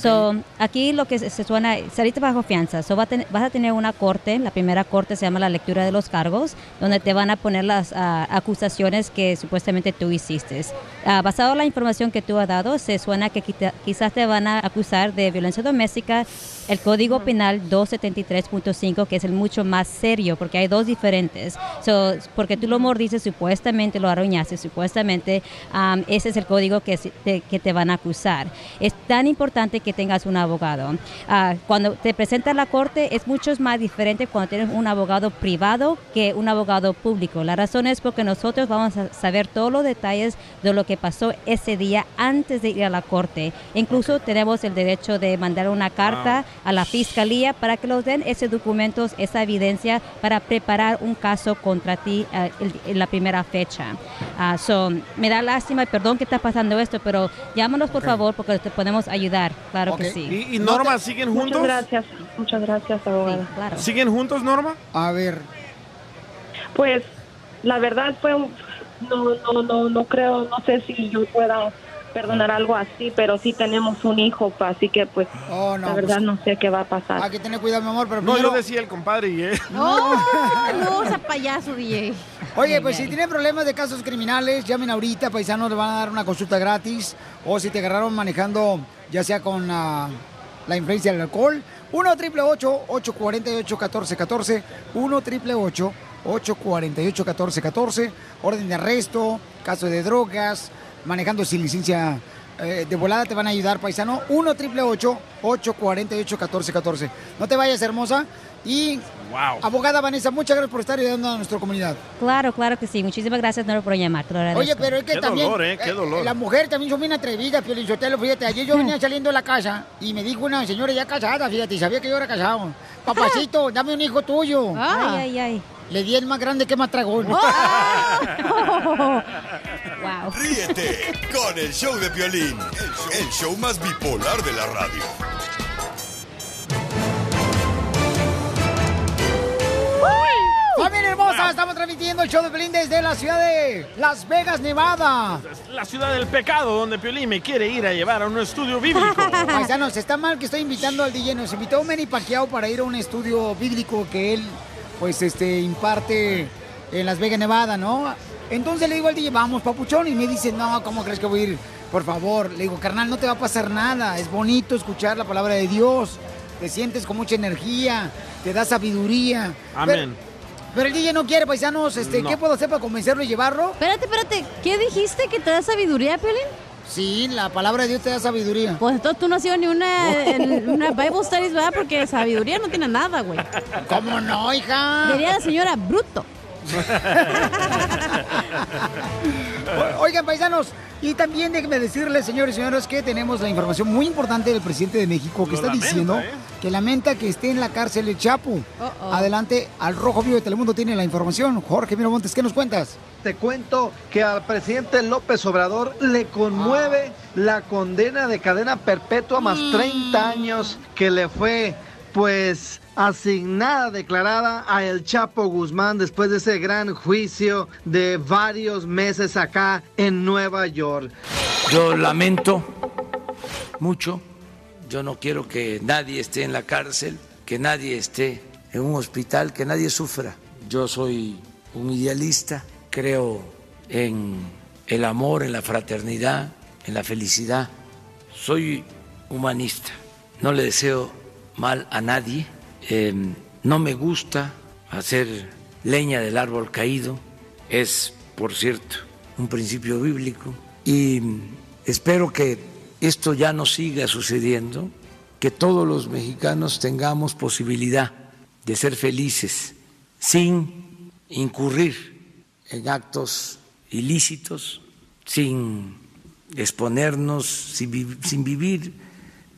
So, aquí lo que se, se suena, saliste bajo fianza. So, va a tener- vas a tener una corte. La primera corte se llama la lectura de los cargos, donde te van a poner las ah, acusaciones que supuestamente tú hiciste. Ah, basado en la información que tú has dado, se suena que quita- quizás te van a acusar de violencia doméstica, el Código Penal 273.5, que es el mucho más serio, porque hay dos diferentes. So, porque tú lo mordiste, supuestamente lo arruinaste, supuestamente am, ese es el código que, te, que te van a acusar. Es tan importante importante que tengas un abogado. Ah, cuando te presentas a la corte es mucho más diferente cuando tienes un abogado privado que un abogado público. La razón es porque nosotros vamos a saber todos los detalles de lo que pasó ese día antes de ir a la corte. Incluso tenemos el derecho de mandar una carta a la fiscalía para que nos den ese documentos, esa evidencia para preparar un caso contra ti el- en la primera fecha. Ah, so, me da lástima y perdón que está pasando esto, pero llámanos por favor porque te podemos ayudar. Claro que sí.
¿Y, y Norma siguen
Muchas
juntos?
gracias, muchas gracias, abogada.
claro.
¿Siguen juntos, Norma?
A ver.
Pues la verdad fue un, no, no, no, no creo, no sé si yo pueda perdonar algo así, pero sí tenemos un hijo, pa, así que pues
Oh, no,
la verdad
pues-
no sé qué va a pasar.
Hay que tener cuidado, mi amor, pero
No,
primero-
yo decía el compadre y él.
Oh, no, ese payaso, DJ.
Oye, pues si tienen problemas de casos criminales, llamen ahorita, paisanos, le van a dar una consulta gratis. O si te agarraron manejando, ya sea con ah, la influencia del alcohol, 1 888 848 1414 1 888 848 1414 orden de arresto, caso de drogas, manejando sin licencia eh, de volada te van a ayudar, paisano. 1 888 848 1414 No te vayas, hermosa. Y, abogada Vanessa, muchas gracias por estar ayudando a nuestra comunidad.
Claro, claro que sí. Muchísimas gracias, Nora, por llamar. Te lo agradezco.
Oye, pero es que
Qué
también.
dolor, ¿eh? Qué dolor.
La mujer también son bien atrevidas, Piolinsotelo. Fíjate, ayer yo venía saliendo de la casa y me dijo una señora ya casada, fíjate, y sabía que yo era casado. Papacito, dame un hijo tuyo.
Ay, ay, ay.
Le di el más grande que más tragón.
wow.
Ríete con el show de Piolín, el show más bipolar de la radio.
¡Familia hermosa! Estamos transmitiendo el show de Pelín desde la ciudad de Las Vegas, Nevada.
La ciudad del pecado, donde Piolín me quiere ir a llevar a un estudio bíblico.
Paisanos, está mal que estoy invitando al DJ. Nos invitó Manny Pacquiao para ir a un estudio bíblico que él, pues, este, imparte en Las Vegas, Nevada, ¿no? Entonces le digo al DJ, vamos, papuchón. Y me dice, no, ¿cómo crees que voy a ir? Por favor. Le digo, carnal, no te va a pasar nada. Es bonito escuchar la palabra de Dios. Te sientes con mucha energía. Te da sabiduría.
Amén.
Pero, pero el DJ no quiere, paisanos. Este,
No.
¿Qué puedo hacer para convencerlo y llevarlo?
Espérate, espérate. ¿Qué dijiste que te da sabiduría, Piolín?
Sí, la palabra de Dios te da sabiduría.
Pues entonces tú no has ido ni una, en una Bible Studies, ¿verdad? Porque sabiduría no tiene nada, güey.
¿Cómo no, hija?
Diría la señora bruto.
Oigan, paisanos, y también déjenme decirles, señores y señoras, que tenemos la información muy importante del presidente de México que
Lo
está
lamenta,
diciendo
¿eh?
que lamenta que esté en la cárcel el Chapo. Adelante, al Rojo Vivo de Telemundo tiene la información. Jorge Miramontes, ¿qué nos cuentas?
Te cuento que al presidente López Obrador le conmueve la condena de cadena perpetua más 30 años que le fue, pues, asignada, declarada a El Chapo Guzmán después de ese gran juicio de varios meses acá en Nueva York.
Yo lamento mucho, yo no quiero que nadie esté en la cárcel, que nadie esté en un hospital, que nadie sufra. Yo soy un idealista, creo en el amor, en la fraternidad, en la felicidad. Soy humanista, no le deseo mal a nadie, eh, no me gusta hacer leña del árbol caído, es, por cierto, un principio bíblico. Y espero que esto ya no siga sucediendo, que todos los mexicanos tengamos posibilidad de ser felices sin incurrir en actos ilícitos, sin exponernos, sin vivir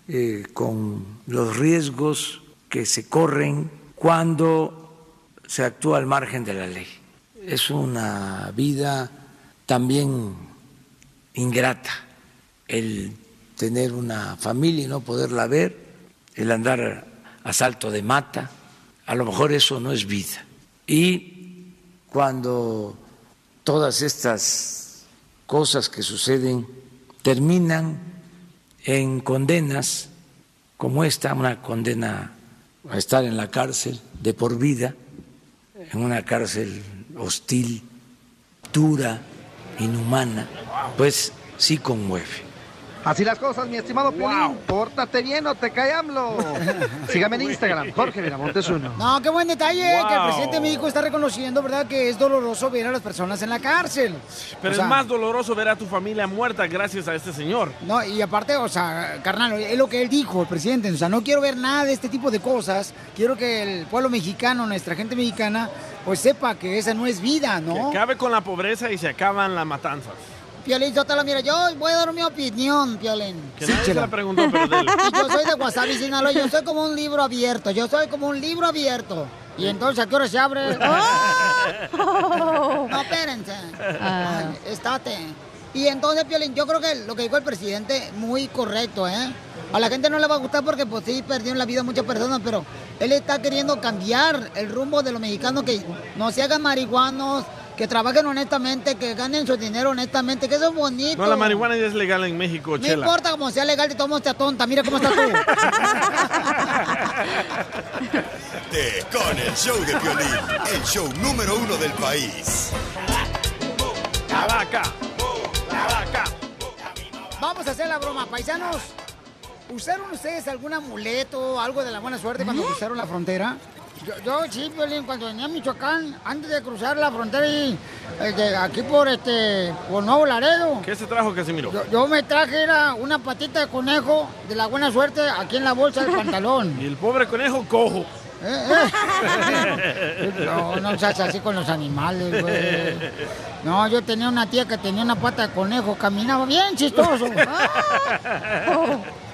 eh, con los riesgos que se corren cuando se actúa al margen de la ley. Es una vida también ingrata el tener una familia y no poderla ver, el andar a salto de mata, a lo mejor eso no es vida. Y cuando todas estas cosas que suceden terminan en condenas como esta, una condena a estar en la cárcel de por vida, en una cárcel hostil, dura, inhumana, pues sí conmueve.
Así las cosas, mi estimado Piolín. Pórtate bien o te cae AMLO. Sígame en Instagram, Jorge Miramontes uno.
No, qué buen detalle
Wow.
que el presidente de México está reconociendo, ¿verdad? Que es doloroso ver a las personas en la cárcel.
Pero
O sea,
es más doloroso ver a tu familia muerta gracias a este señor.
No, y aparte, o sea, carnal, es lo que él dijo, el presidente. O sea, no quiero ver nada de este tipo de cosas. Quiero que el pueblo mexicano, nuestra gente mexicana, pues sepa que esa no es vida, ¿no?
Que acabe con la pobreza y se acaban las matanzas.
Piolín, yo te la mira, yo voy a dar mi opinión, Piolín.
Que nadie se la preguntó, pero dele.
Yo soy de Guasave, Sinaloa, yo soy como un libro abierto, yo soy como un libro abierto. Y entonces, ¿a qué hora se abre? No, espérense. Ay, estate. Y entonces, Piolín, yo creo que lo que dijo el presidente, muy correcto, ¿eh? A la gente no le va a gustar porque, pues sí, perdieron la vida muchas personas, pero él está queriendo cambiar el rumbo de los mexicanos, que no se hagan marihuanos, que trabajen honestamente, que ganen su dinero honestamente, que eso es bonito.
No, la marihuana ya es legal en México,
No
Chela.
importa como sea legal, de todos modos te tonta. Mira cómo estás tú.
Con el show de Piolín, el show número uno del país.
La vaca, la vaca.
Vamos a hacer la broma, paisanos. ¿Usaron ustedes algún amuleto, algo de la buena suerte cuando cruzaron la frontera? Yo, yo sí, Violín, cuando venía a Michoacán, antes de cruzar la frontera y eh, de aquí por este, por Nuevo Laredo,
¿Qué se trajo, Casimiro?
yo, yo me traje era una patita de conejo de la buena suerte aquí en la bolsa del pantalón.
Y el pobre conejo cojo.
Eh, eh. No, no seas así con los animales, güey. No, yo tenía una tía que tenía una pata de conejo, caminaba bien chistoso.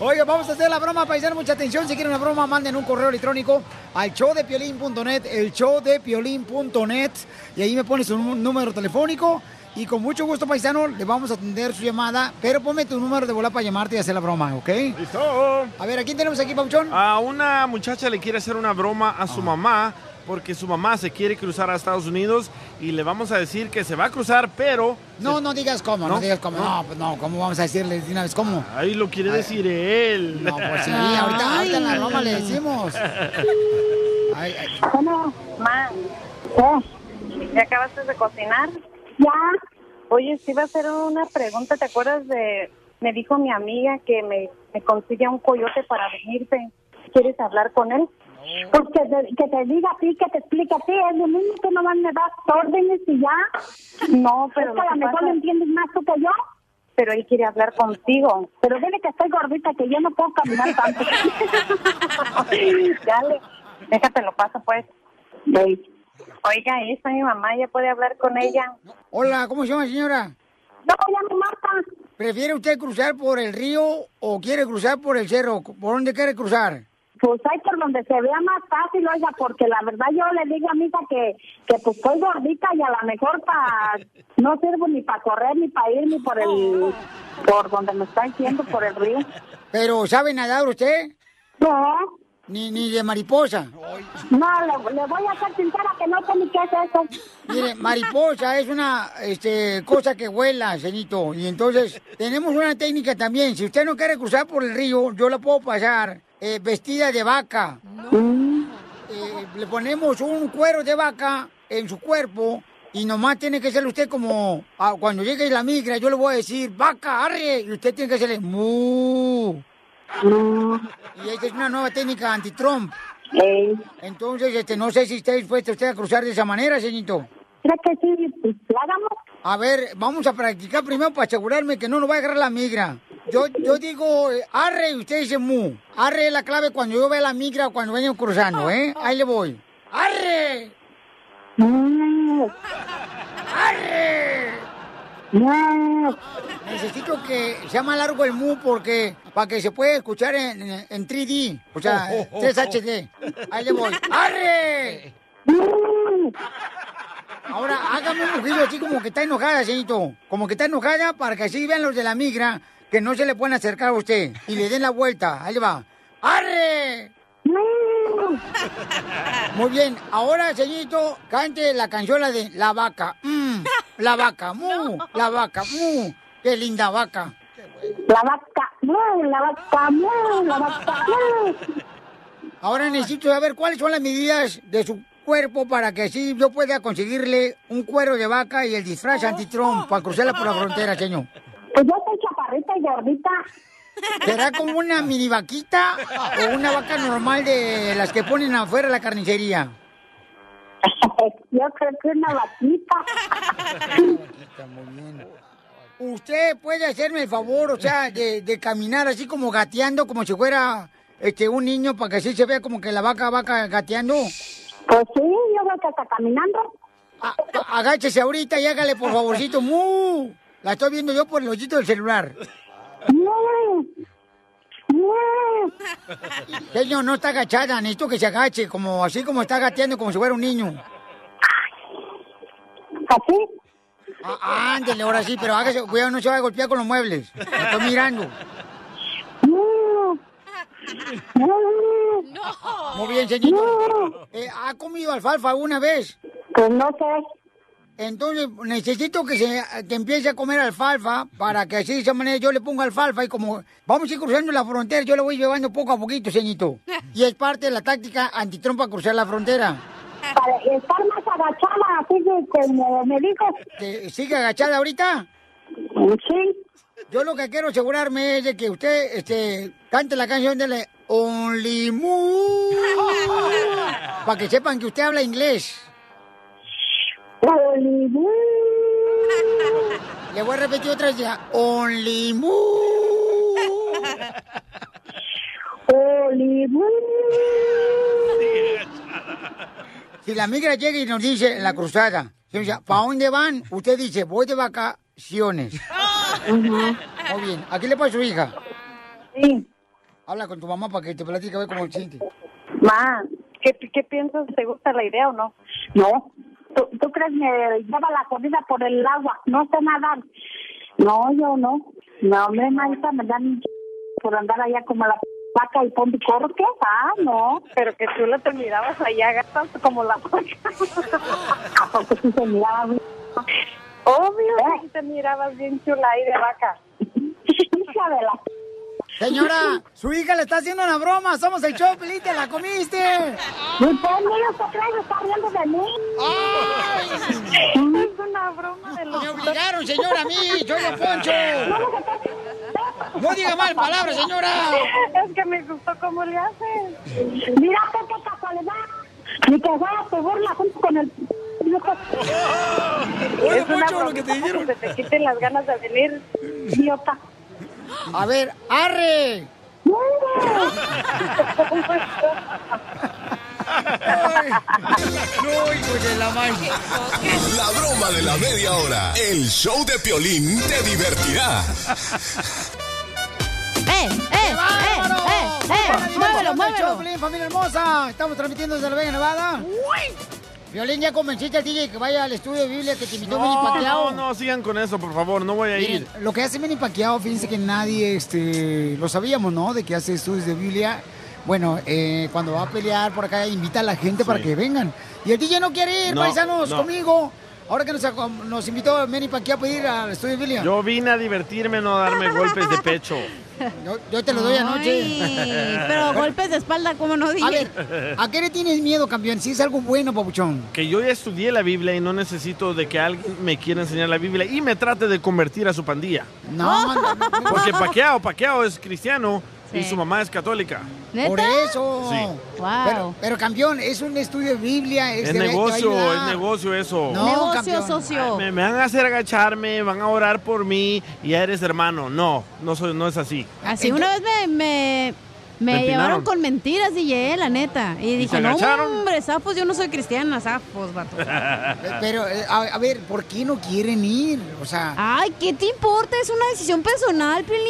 Oye, vamos a hacer la broma, paisano, mucha atención. Si quieren una broma, manden un correo electrónico al showdepiolín.net, el showdepiolín.net, y ahí me pones su nú- número telefónico. Y con mucho gusto, paisano, le vamos a atender su llamada, pero ponme tu número de bola para llamarte y hacer la broma, ¿ok?
Listo.
A ver, ¿a quién tenemos aquí, Pauchón?
A una muchacha le quiere hacer una broma a su mamá porque su mamá se quiere cruzar a Estados Unidos y le vamos a decir que se va a cruzar, pero...
No, no digas cómo, no,
¿No?
digas cómo. No, pues no, ¿cómo vamos a decirle de una vez cómo?
Ahí lo quiere decir él.
No, pues sí, ahorita, ahorita en la broma le decimos. Ay, ay.
¿Cómo? Ma, ¿qué? ¿Ya acabaste de cocinar? Ya. Oye, sí iba a hacer una pregunta. ¿Te acuerdas de...? Me dijo mi amiga que me, me consigue un coyote para venirte. ¿Quieres hablar con él?
Pues que te, que te diga a ti, que te explique a ti, es lo mismo que no van a dar órdenes y ya.
No, pero
Es que a
lo
mejor
pasa-
lo entiendes más tú que yo.
Pero él quiere hablar contigo.
Pero dile que estoy gordita, que yo no puedo caminar tanto.
Dale, déjate lo paso pues. Oiga, esa mi mamá, ya puede hablar con ella.
Hola, ¿cómo se llama, señora?
No, ya me mata.
¿Prefiere usted cruzar por el río o quiere cruzar por el cerro? ¿Por dónde quiere cruzar?
Pues hay por donde se vea más fácil, oiga, porque la verdad yo le digo a mi hija que, que pues estoy gordita y a lo mejor para no sirvo ni para correr, ni para ir, ni por el, por donde me está diciendo, por el río.
¿Pero sabe nadar usted?
No.
Ni, ni de mariposa.
No, le, le voy a ser sincera que no sé ni qué es eso.
Mire, mariposa es una este, cosa que vuela, señito. Y entonces tenemos una técnica también. Si usted no quiere cruzar por el río, yo la puedo pasar eh, vestida de vaca. Eh, le ponemos un cuero de vaca en su cuerpo y nomás tiene que ser usted como ah, cuando llegue la migra, yo le voy a decir vaca, arre, y usted tiene que hacerle mu. Y esta es una nueva técnica anti-Trump. Entonces, este, no sé si está dispuesto usted a cruzar de esa manera, señorito.
¿Cree que sí? Pues.
A ver, vamos a practicar primero para asegurarme que no nos va a agarrar la migra. Yo, yo digo eh, arre y usted dice mu. Arre es la clave cuando yo vea la migra o cuando vengo cruzando, ¿eh? Ahí le voy. ¡Arre! ¡Arre! Necesito que sea más largo el mu porque para que se pueda escuchar en, en- en 3D, o sea, 3HD. Ahí le voy. ¡Arre! Ahora hágame un rugido así como que está enojada, señorito. Como que está enojada para que así vean los de la migra que no se le pueden acercar a usted y le den la vuelta. Ahí le va. ¡Arre! Muy bien, ahora, señorito, cante la canción de La Vaca. Mm, la vaca, mu, la vaca, mu. Qué linda vaca.
La vaca, mu, la vaca, mu, la vaca, mu.
Ahora necesito saber cuáles son las medidas de su cuerpo para que así yo pueda conseguirle un cuero de vaca y el disfraz anti-Trump para cruzarla por la frontera, señor.
Pues yo soy chaparrita y gordita.
¿Será como una mini vaquita o una vaca normal de las que ponen afuera de la carnicería?
Yo creo que una vaquita.
¿Usted puede hacerme el favor, o sea, de, de caminar así como gateando, como si fuera este un niño, para que así se vea como que la vaca va ca- gateando?
Pues sí, yo veo que está caminando.
Agáchese ahorita y hágale, por favorcito. ¡Mu! La estoy viendo yo por el hoyito del celular. Señor, no está agachada, necesito que se agache, como así como está gateando, como si fuera un niño.
¿Así?
Ah, ándele, ahora sí, pero hágase, cuidado, no se vaya a golpear con los muebles. Estoy mirando. Muy bien, señorito. Eh, ¿Ha comido alfalfa alguna vez?
Pues no sé.
Entonces, necesito que, se, que empiece a comer alfalfa para que así de esa manera yo le ponga alfalfa y como vamos a ir cruzando la frontera, yo le voy llevando poco a poquito, señorito. Y es parte de la táctica antitrompa cruzar la frontera.
Para estar más agachada, así que como me dijo.
¿Que ¿Sigue agachada ahorita?
Sí.
Yo lo que quiero asegurarme es de que usted este, cante la canción de la Only Moo. para que sepan que usted habla inglés.
Only Moo.
Le voy a repetir otra vez. ya. Only Moo.
Only Moo.
Si la migra llega y nos dice en la cruzada, ¿para dónde van? Usted dice, voy de vacaciones. Muy bien. ¿A qué le pasa a su hija?
Sí.
Habla con tu mamá para que te platique a ver cómo siente.
Ma, ¿qué, ¿qué piensas? ¿Te gusta la idea o no? No. ¿Tú, tú crees que lleva la comida por el agua? No sé nadar. No, yo no. No, hombre, maestra, me dan por andar allá como la vaca y pon ¿qué? Ah, no. Pero que tú la te mirabas allá, gatas como la vaca. ¿A poco sí se miraba bien? Obvio, que te mirabas bien chula ahí de vaca. Hija de la...
Señora, su hija le está haciendo una broma. Somos el show, te la comiste.
Mi niño se está riendo de mí. Es una broma de los...
Me obligaron, señora, a mí. Soy Don Poncho. No diga mal palabras, señora.
Es que me gustó cómo le haces. Mira, qué casualidad. Ni que fuera te burla junto con el...
Oye,
Es una
Poncho, lo que te dijeron.
Que te quiten las ganas de venir, idiota.
A ver, arre. No, hijo de la
broma de la media hora. El show de Piolín te divertirá.
¡Eh, eh, eh, eh, eh! ¡Muévelo, muévelo!
Piolín, familia hermosa. Estamos transmitiendo desde La Vega, Nevada. Violín, ¿ya convenciste al DJ que vaya al estudio de Biblia que te invitó Manny
No,
Pacquiao?
no, no, sigan con eso, por favor, no voy a ir.
Lo que hace Manny Pacquiao, fíjense que nadie, este, lo sabíamos, ¿no? De que hace estudios de Biblia. Bueno, eh, cuando va a pelear por acá, invita a la gente para que vengan. Y el DJ no quiere ir,
No,
paisanos,
no.
conmigo. Ahora que nos, nos invitó Manny Pacquiao a ir al estudio de Biblia.
Yo vine a divertirme, no a darme golpes de pecho.
Yo, yo te lo doy anoche.
Ay, pero golpes de espalda, ¿cómo no dije?
A ver, ¿a qué le tienes miedo, campeón? Si es algo bueno, papuchón.
Que yo ya estudié la Biblia y no necesito de que alguien me quiera enseñar la Biblia y me trate de convertir a su pandilla.
No, no, no.
Porque Paqueado, Paqueado es cristiano y su mamá es católica.
Por eso.
Sí.
Pero, pero, campeón, es un estudio de Biblia.
Es negocio, es negocio eso.
No, Negocio, campeón. socio.
Me, me van a hacer agacharme, van a orar por mí y ya eres hermano. No, no, soy, no es así.
Así una vez me, me, me
¿Te
llevaron con mentiras llegué, la neta. Y dije, no, hombre, zafos, yo no soy cristiana, zafos, vato.
Pero, eh, a, a ver, ¿por qué no quieren ir? O sea.
Ay, ¿qué te importa? Es una decisión personal, Pelín.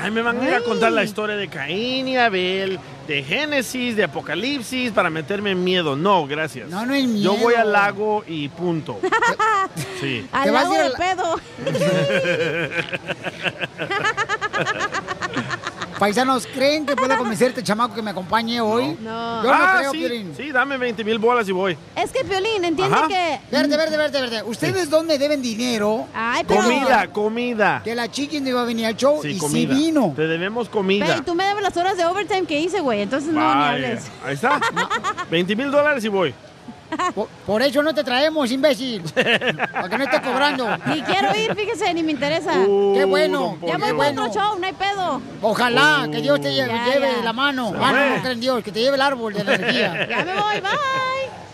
Ay, me van a ir a contar la historia de Caín y Abel, de Génesis, de Apocalipsis, para meterme en miedo. No, gracias.
No, no es
Yo
miedo.
voy al lago y punto. Sí.
Al
vas a
lado
ir
de
al-
pedo.
Paisanos, ¿creen que pueda convencer a este chamaco que me acompañe hoy?
No.
Yo no
Ah,
creo,
sí,
Piolín.
sí, dame 20 mil bolas y voy.
Es que, Piolín, entiende
Ajá.
que...
Verde, verde, verde, verde. ¿Ustedes dónde deben dinero?
Ay, pero...
Comida, comida.
Que la no iba a venir al show
Sí,
y
comida.
sí vino.
Te debemos comida.
y tú me debes las horas de overtime que hice, güey. Entonces no, ni hables.
Ahí está. 20 mil dólares y voy.
Por, por eso no te traemos, imbécil. Para que no estés cobrando.
Ni quiero ir, fíjese, ni me interesa.
qué bueno.
Ya voy
bueno.
otro show, no hay pedo.
Ojalá que Dios te lleve,
Ya,
lleve
ya.
la mano. Ah, no, en Dios, que te lleve el árbol de la energía.
Ya me voy, bye.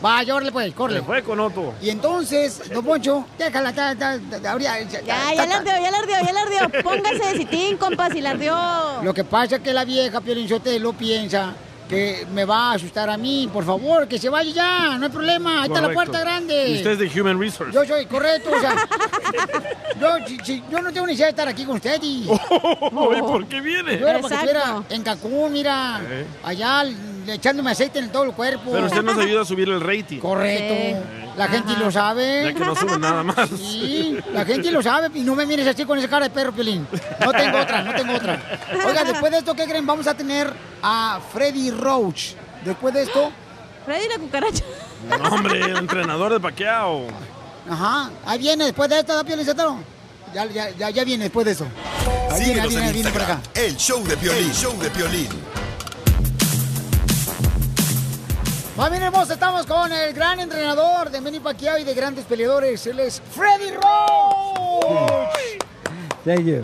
Vaya, órale pues, corre.
Se fue con Otto.
Y entonces, don Poncho, déjala, ya, ya, ya, habría- ya,
Ya, ya le ardió, ya le ardió, ya le ardió. Póngase de sitín, compa, si le ardió.
Lo que pasa es que la vieja Piolinchotelo piensa que me va a asustar a mí. Por favor, que se vaya ya, no hay problema. Ahí está la puerta grande.
Y usted es de Human Resource.
Yo soy correcto, o sea, yo, si- si- yo no tengo necesidad de estar aquí con usted. Y...
¿Y por qué viene?
Yo era para que estuviera en Cancún, mira,
Eh.
allá echándome aceite en todo el cuerpo.
Pero usted nos ayuda a subir el rating.
Correcto. La gente lo sabe.
Ya que no sube nada más.
Sí, la gente lo sabe y no me mires así con esa cara de perro, Piolín. No tengo otra, no tengo otra. Oiga, después de esto, ¿qué creen? Vamos a tener a Freddy Roach. Después de esto...
Freddy la cucaracha.
No, hombre, entrenador de Pacquiao.
Ajá, ahí viene después de esto, ¿da Piolín Sotelo? Ya, ya, ya, ya viene después de eso. Ahí viene, ahí viene,
en
ahí viene por acá.
El show de Piolín. El show de Piolín.
Familia hermosa, estamos con el gran entrenador de Manny Pacquiao y de grandes peleadores. Él es Freddy Roach.
Thank you.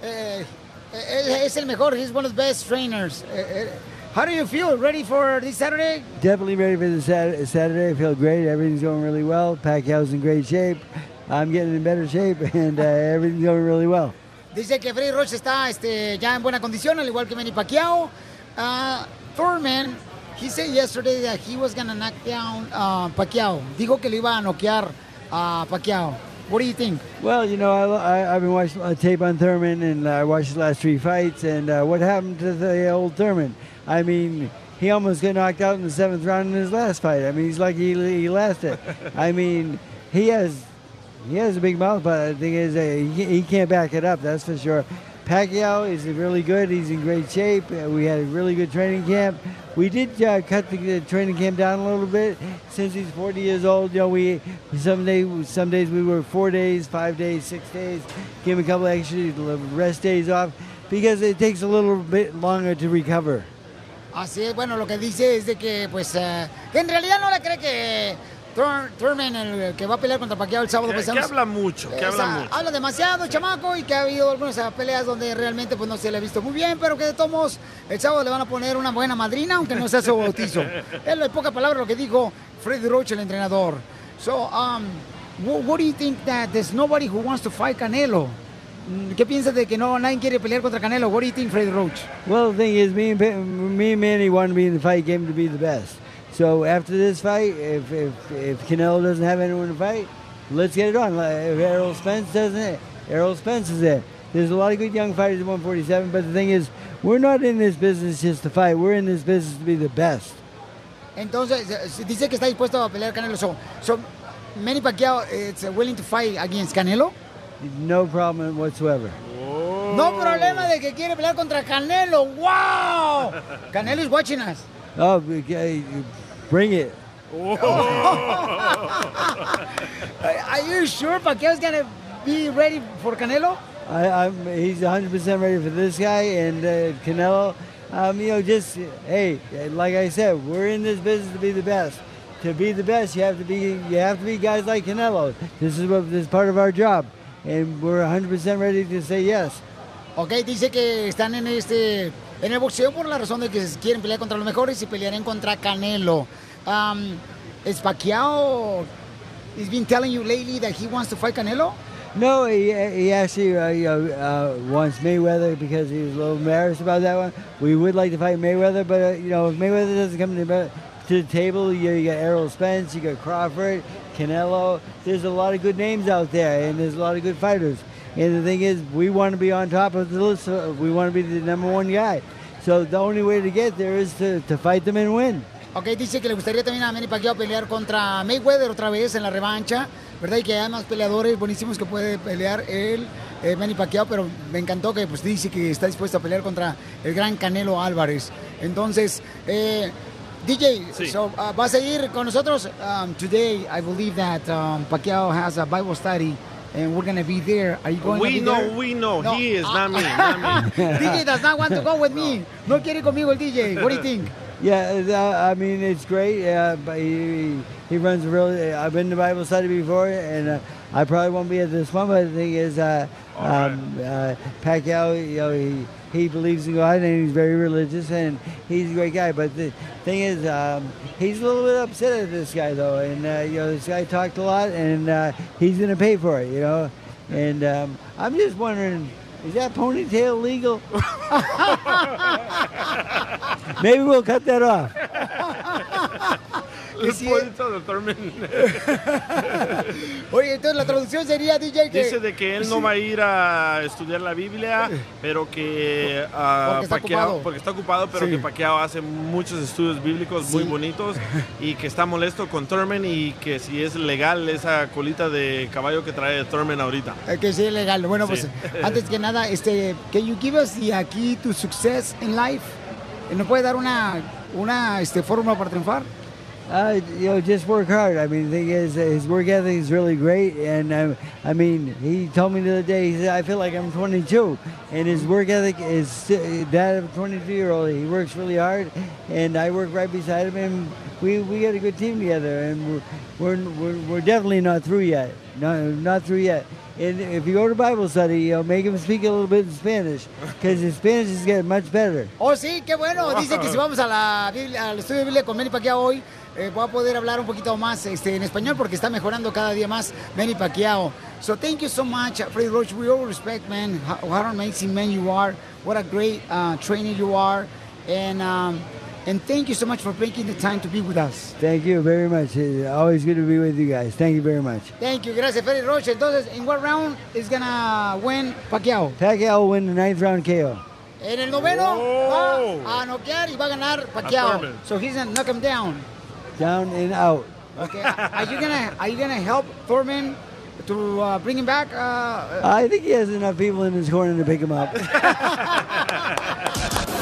Eh, eh, es el mejor. He's one of the best trainers. Eh, eh, how do you feel? Ready for this Saturday?
Definitely ready for the Sat- Saturday. I feel great. Everything's going really well. Pacquiao's in great shape. I'm getting in better shape, and uh, everything's going really well.
Dice que Freddy Roach está este, ya en buena condición, al igual que Manny Pacquiao. Uh, Thurman, he said yesterday that he was gonna knock down uh, Pacquiao. Dijo que le iba a noquear a Pacquiao. What do you think?
Well, you know, I, I, I've been watching a tape on Thurman, and I watched his last three fights. And uh, what happened to the old Thurman? I mean, he almost got knocked out in the seventh round in his last fight. I mean, he's lucky he, he lasted. I mean, he has he has a big mouth, but the thing is, uh, he, he can't back it up. That's for sure. Pacquiao is really good. He's in great shape. Uh, we had a really good training camp. We did uh, cut the, the training camp down a little bit since he's 40 years old. You know, we some days some days we work four days, five days, six days. Give him a couple extra rest days off because it takes a little bit longer to recover.
Así es, bueno, lo que dice es de que, pues, eh, que en realidad no le cree que Thurman, el que va a pelear contra Pacquiao el sábado,
Que, que habla mucho, que
eh, o
habla
sea,
mucho.
habla demasiado, chamaco, y que ha habido algunas eh, peleas donde realmente pues no se le ha visto muy bien, pero que de todos modos, el sábado le van a poner una buena madrina, aunque no sea su bautizo. es en pocas palabras lo que dijo Freddy Roach, el entrenador. So, um, wh- what do you think that there's nobody who wants to fight Canelo? Mm, ¿Qué piensas de que no nadie quiere pelear contra Canelo? What do you think, Freddy Roach?
Well, the thing is, me me and Manny want to be in the fight game to be the best. So after this fight, if, if, if Canelo doesn't have anyone to fight, let's get it on. If Errol Spence doesn't, Errol Spence is there. There's a lot of good young fighters at 147, but the thing is, we're not in this business just to fight. We're in this business to be the best.
Entonces, dice que está dispuesto a pelear Canelo. So, so Manny Pacquiao is willing to fight against Canelo.
No problem whatsoever. Oh.
No problema de que quiere pelear contra Canelo. ¡Wow! Canelo is watching us.
Oh, okay, bring it.
Are you sure Pacquiao's gonna be ready for Canelo?
I, I'm, he's 100% ready for this guy and uh, Canelo. Um, you know, just hey, like I said, we're in this business to be the best. To be the best, you have to be you have to be guys like Canelo. This is what this is part of our job, and we're 100% ready to say yes.
Ok, dice que están en este en el boxeo por la razón de que quieren pelear contra los mejores y pelearán contra Canelo. Um, is Pacquiao he's been telling you lately that he wants to fight Canelo?
No, he, he actually uh, know, uh, wants Mayweather because he was a little embarrassed about that one. We would like to fight Mayweather, but uh, you know if Mayweather doesn't come to the, to the table, you, you got Errol Spence, you got Crawford, Canelo. There's a lot of good names out there, and there's a lot of good fighters. And the thing is, we want to be on top of the list. We want to be the number one guy. So the only way to get there is to, to fight them and win.
Ok, dice que le gustaría también a Manny Pacquiao pelear contra Mayweather otra vez en la revancha, ¿verdad? Y que hay más peleadores buenísimos que puede pelear él, eh, Manny Pacquiao, pero me encantó que pues dice que está dispuesto a pelear contra el gran Canelo Álvarez. Entonces, eh, DJ, so, uh, ¿vas a ir con nosotros? Um, today, I believe that um, Pacquiao has a Bible study and we're going to be there. Are you going to
We
be
know,
there?
we know. He is, not me, not me.
DJ does not want to go with me. No quiere ir conmigo el DJ. What do you think?
Yeah, uh, I mean it's great. Uh, but he he runs a really. I've been to Bible study before, and uh, I probably won't be at this one. But the thing is, uh, um, uh, Pacquiao, you know, he he believes in God and he's very religious and he's a great guy. But the thing is, um, he's a little bit upset at this guy though, and uh, you know, this guy talked a lot, and uh, he's going to pay for it, you know. And um, I'm just wondering. Is that ponytail legal? Maybe we'll cut that off.
El poeta de Thurman.
Oye, entonces la traducción sería, DJ, que...
Dice de que él no va a ir a estudiar la Biblia, pero que ah,
Porque está ocupado.
porque está ocupado, pero
Sí.
que Pacquiao hace muchos estudios bíblicos muy
Sí.
bonitos y que está molesto con Thurman y que si es legal esa colita de caballo que trae Thurman ahorita.
Eh, Que sí es legal. Bueno,
Sí.
pues antes que nada, este, can you give us the, aquí tu success in life? ¿Nos puede dar una, una este, fórmula para triunfar?
Uh, you know, just work hard. I mean, the thing is, uh, his work ethic is really great. And uh, I mean, he told me the other day, he said, I feel like I'm 22. And his work ethic is that of a 22 year old. He works really hard. And I work right beside him. And we, we got a good team together. And we're, we're, we're, definitely not through yet. No, not through yet. And if you go to Bible study, you know, make him speak a little bit in Spanish. Because his Spanish is getting much better.
Oh, sí, qué bueno. Dice que si vamos a la Biblia- al estudio de Biblia con Manny Pacquiao hoy, eh, voy a poder hablar un poquito más este, en español porque está mejorando cada día más Manny Pacquiao. So thank you so much, Freddy Roach. We all respect, man, how, what an amazing man you are. What a great uh, trainer you are. And, um, and thank you so much for making the time to be with us.
Thank you very much. It's always good to be with you guys. Thank you very much.
Thank you. Gracias, Freddy Roach. Entonces, ¿en what round is gonna win Pacquiao?
Pacquiao will win the ninth round KO.
En el noveno va a noquear y va a ganar Pacquiao. So he's gonna knock him down.
Down and out.
Okay. Are you gonna Are you gonna help Thurman to uh, bring him back? Uh,
I think he has enough people in his corner to pick him up.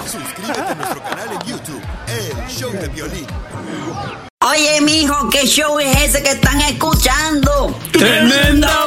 Suscríbete a nuestro canal en YouTube, El Show de Violín.
Oye, mijo, ¿qué show es ese que están escuchando?
¡Tremenda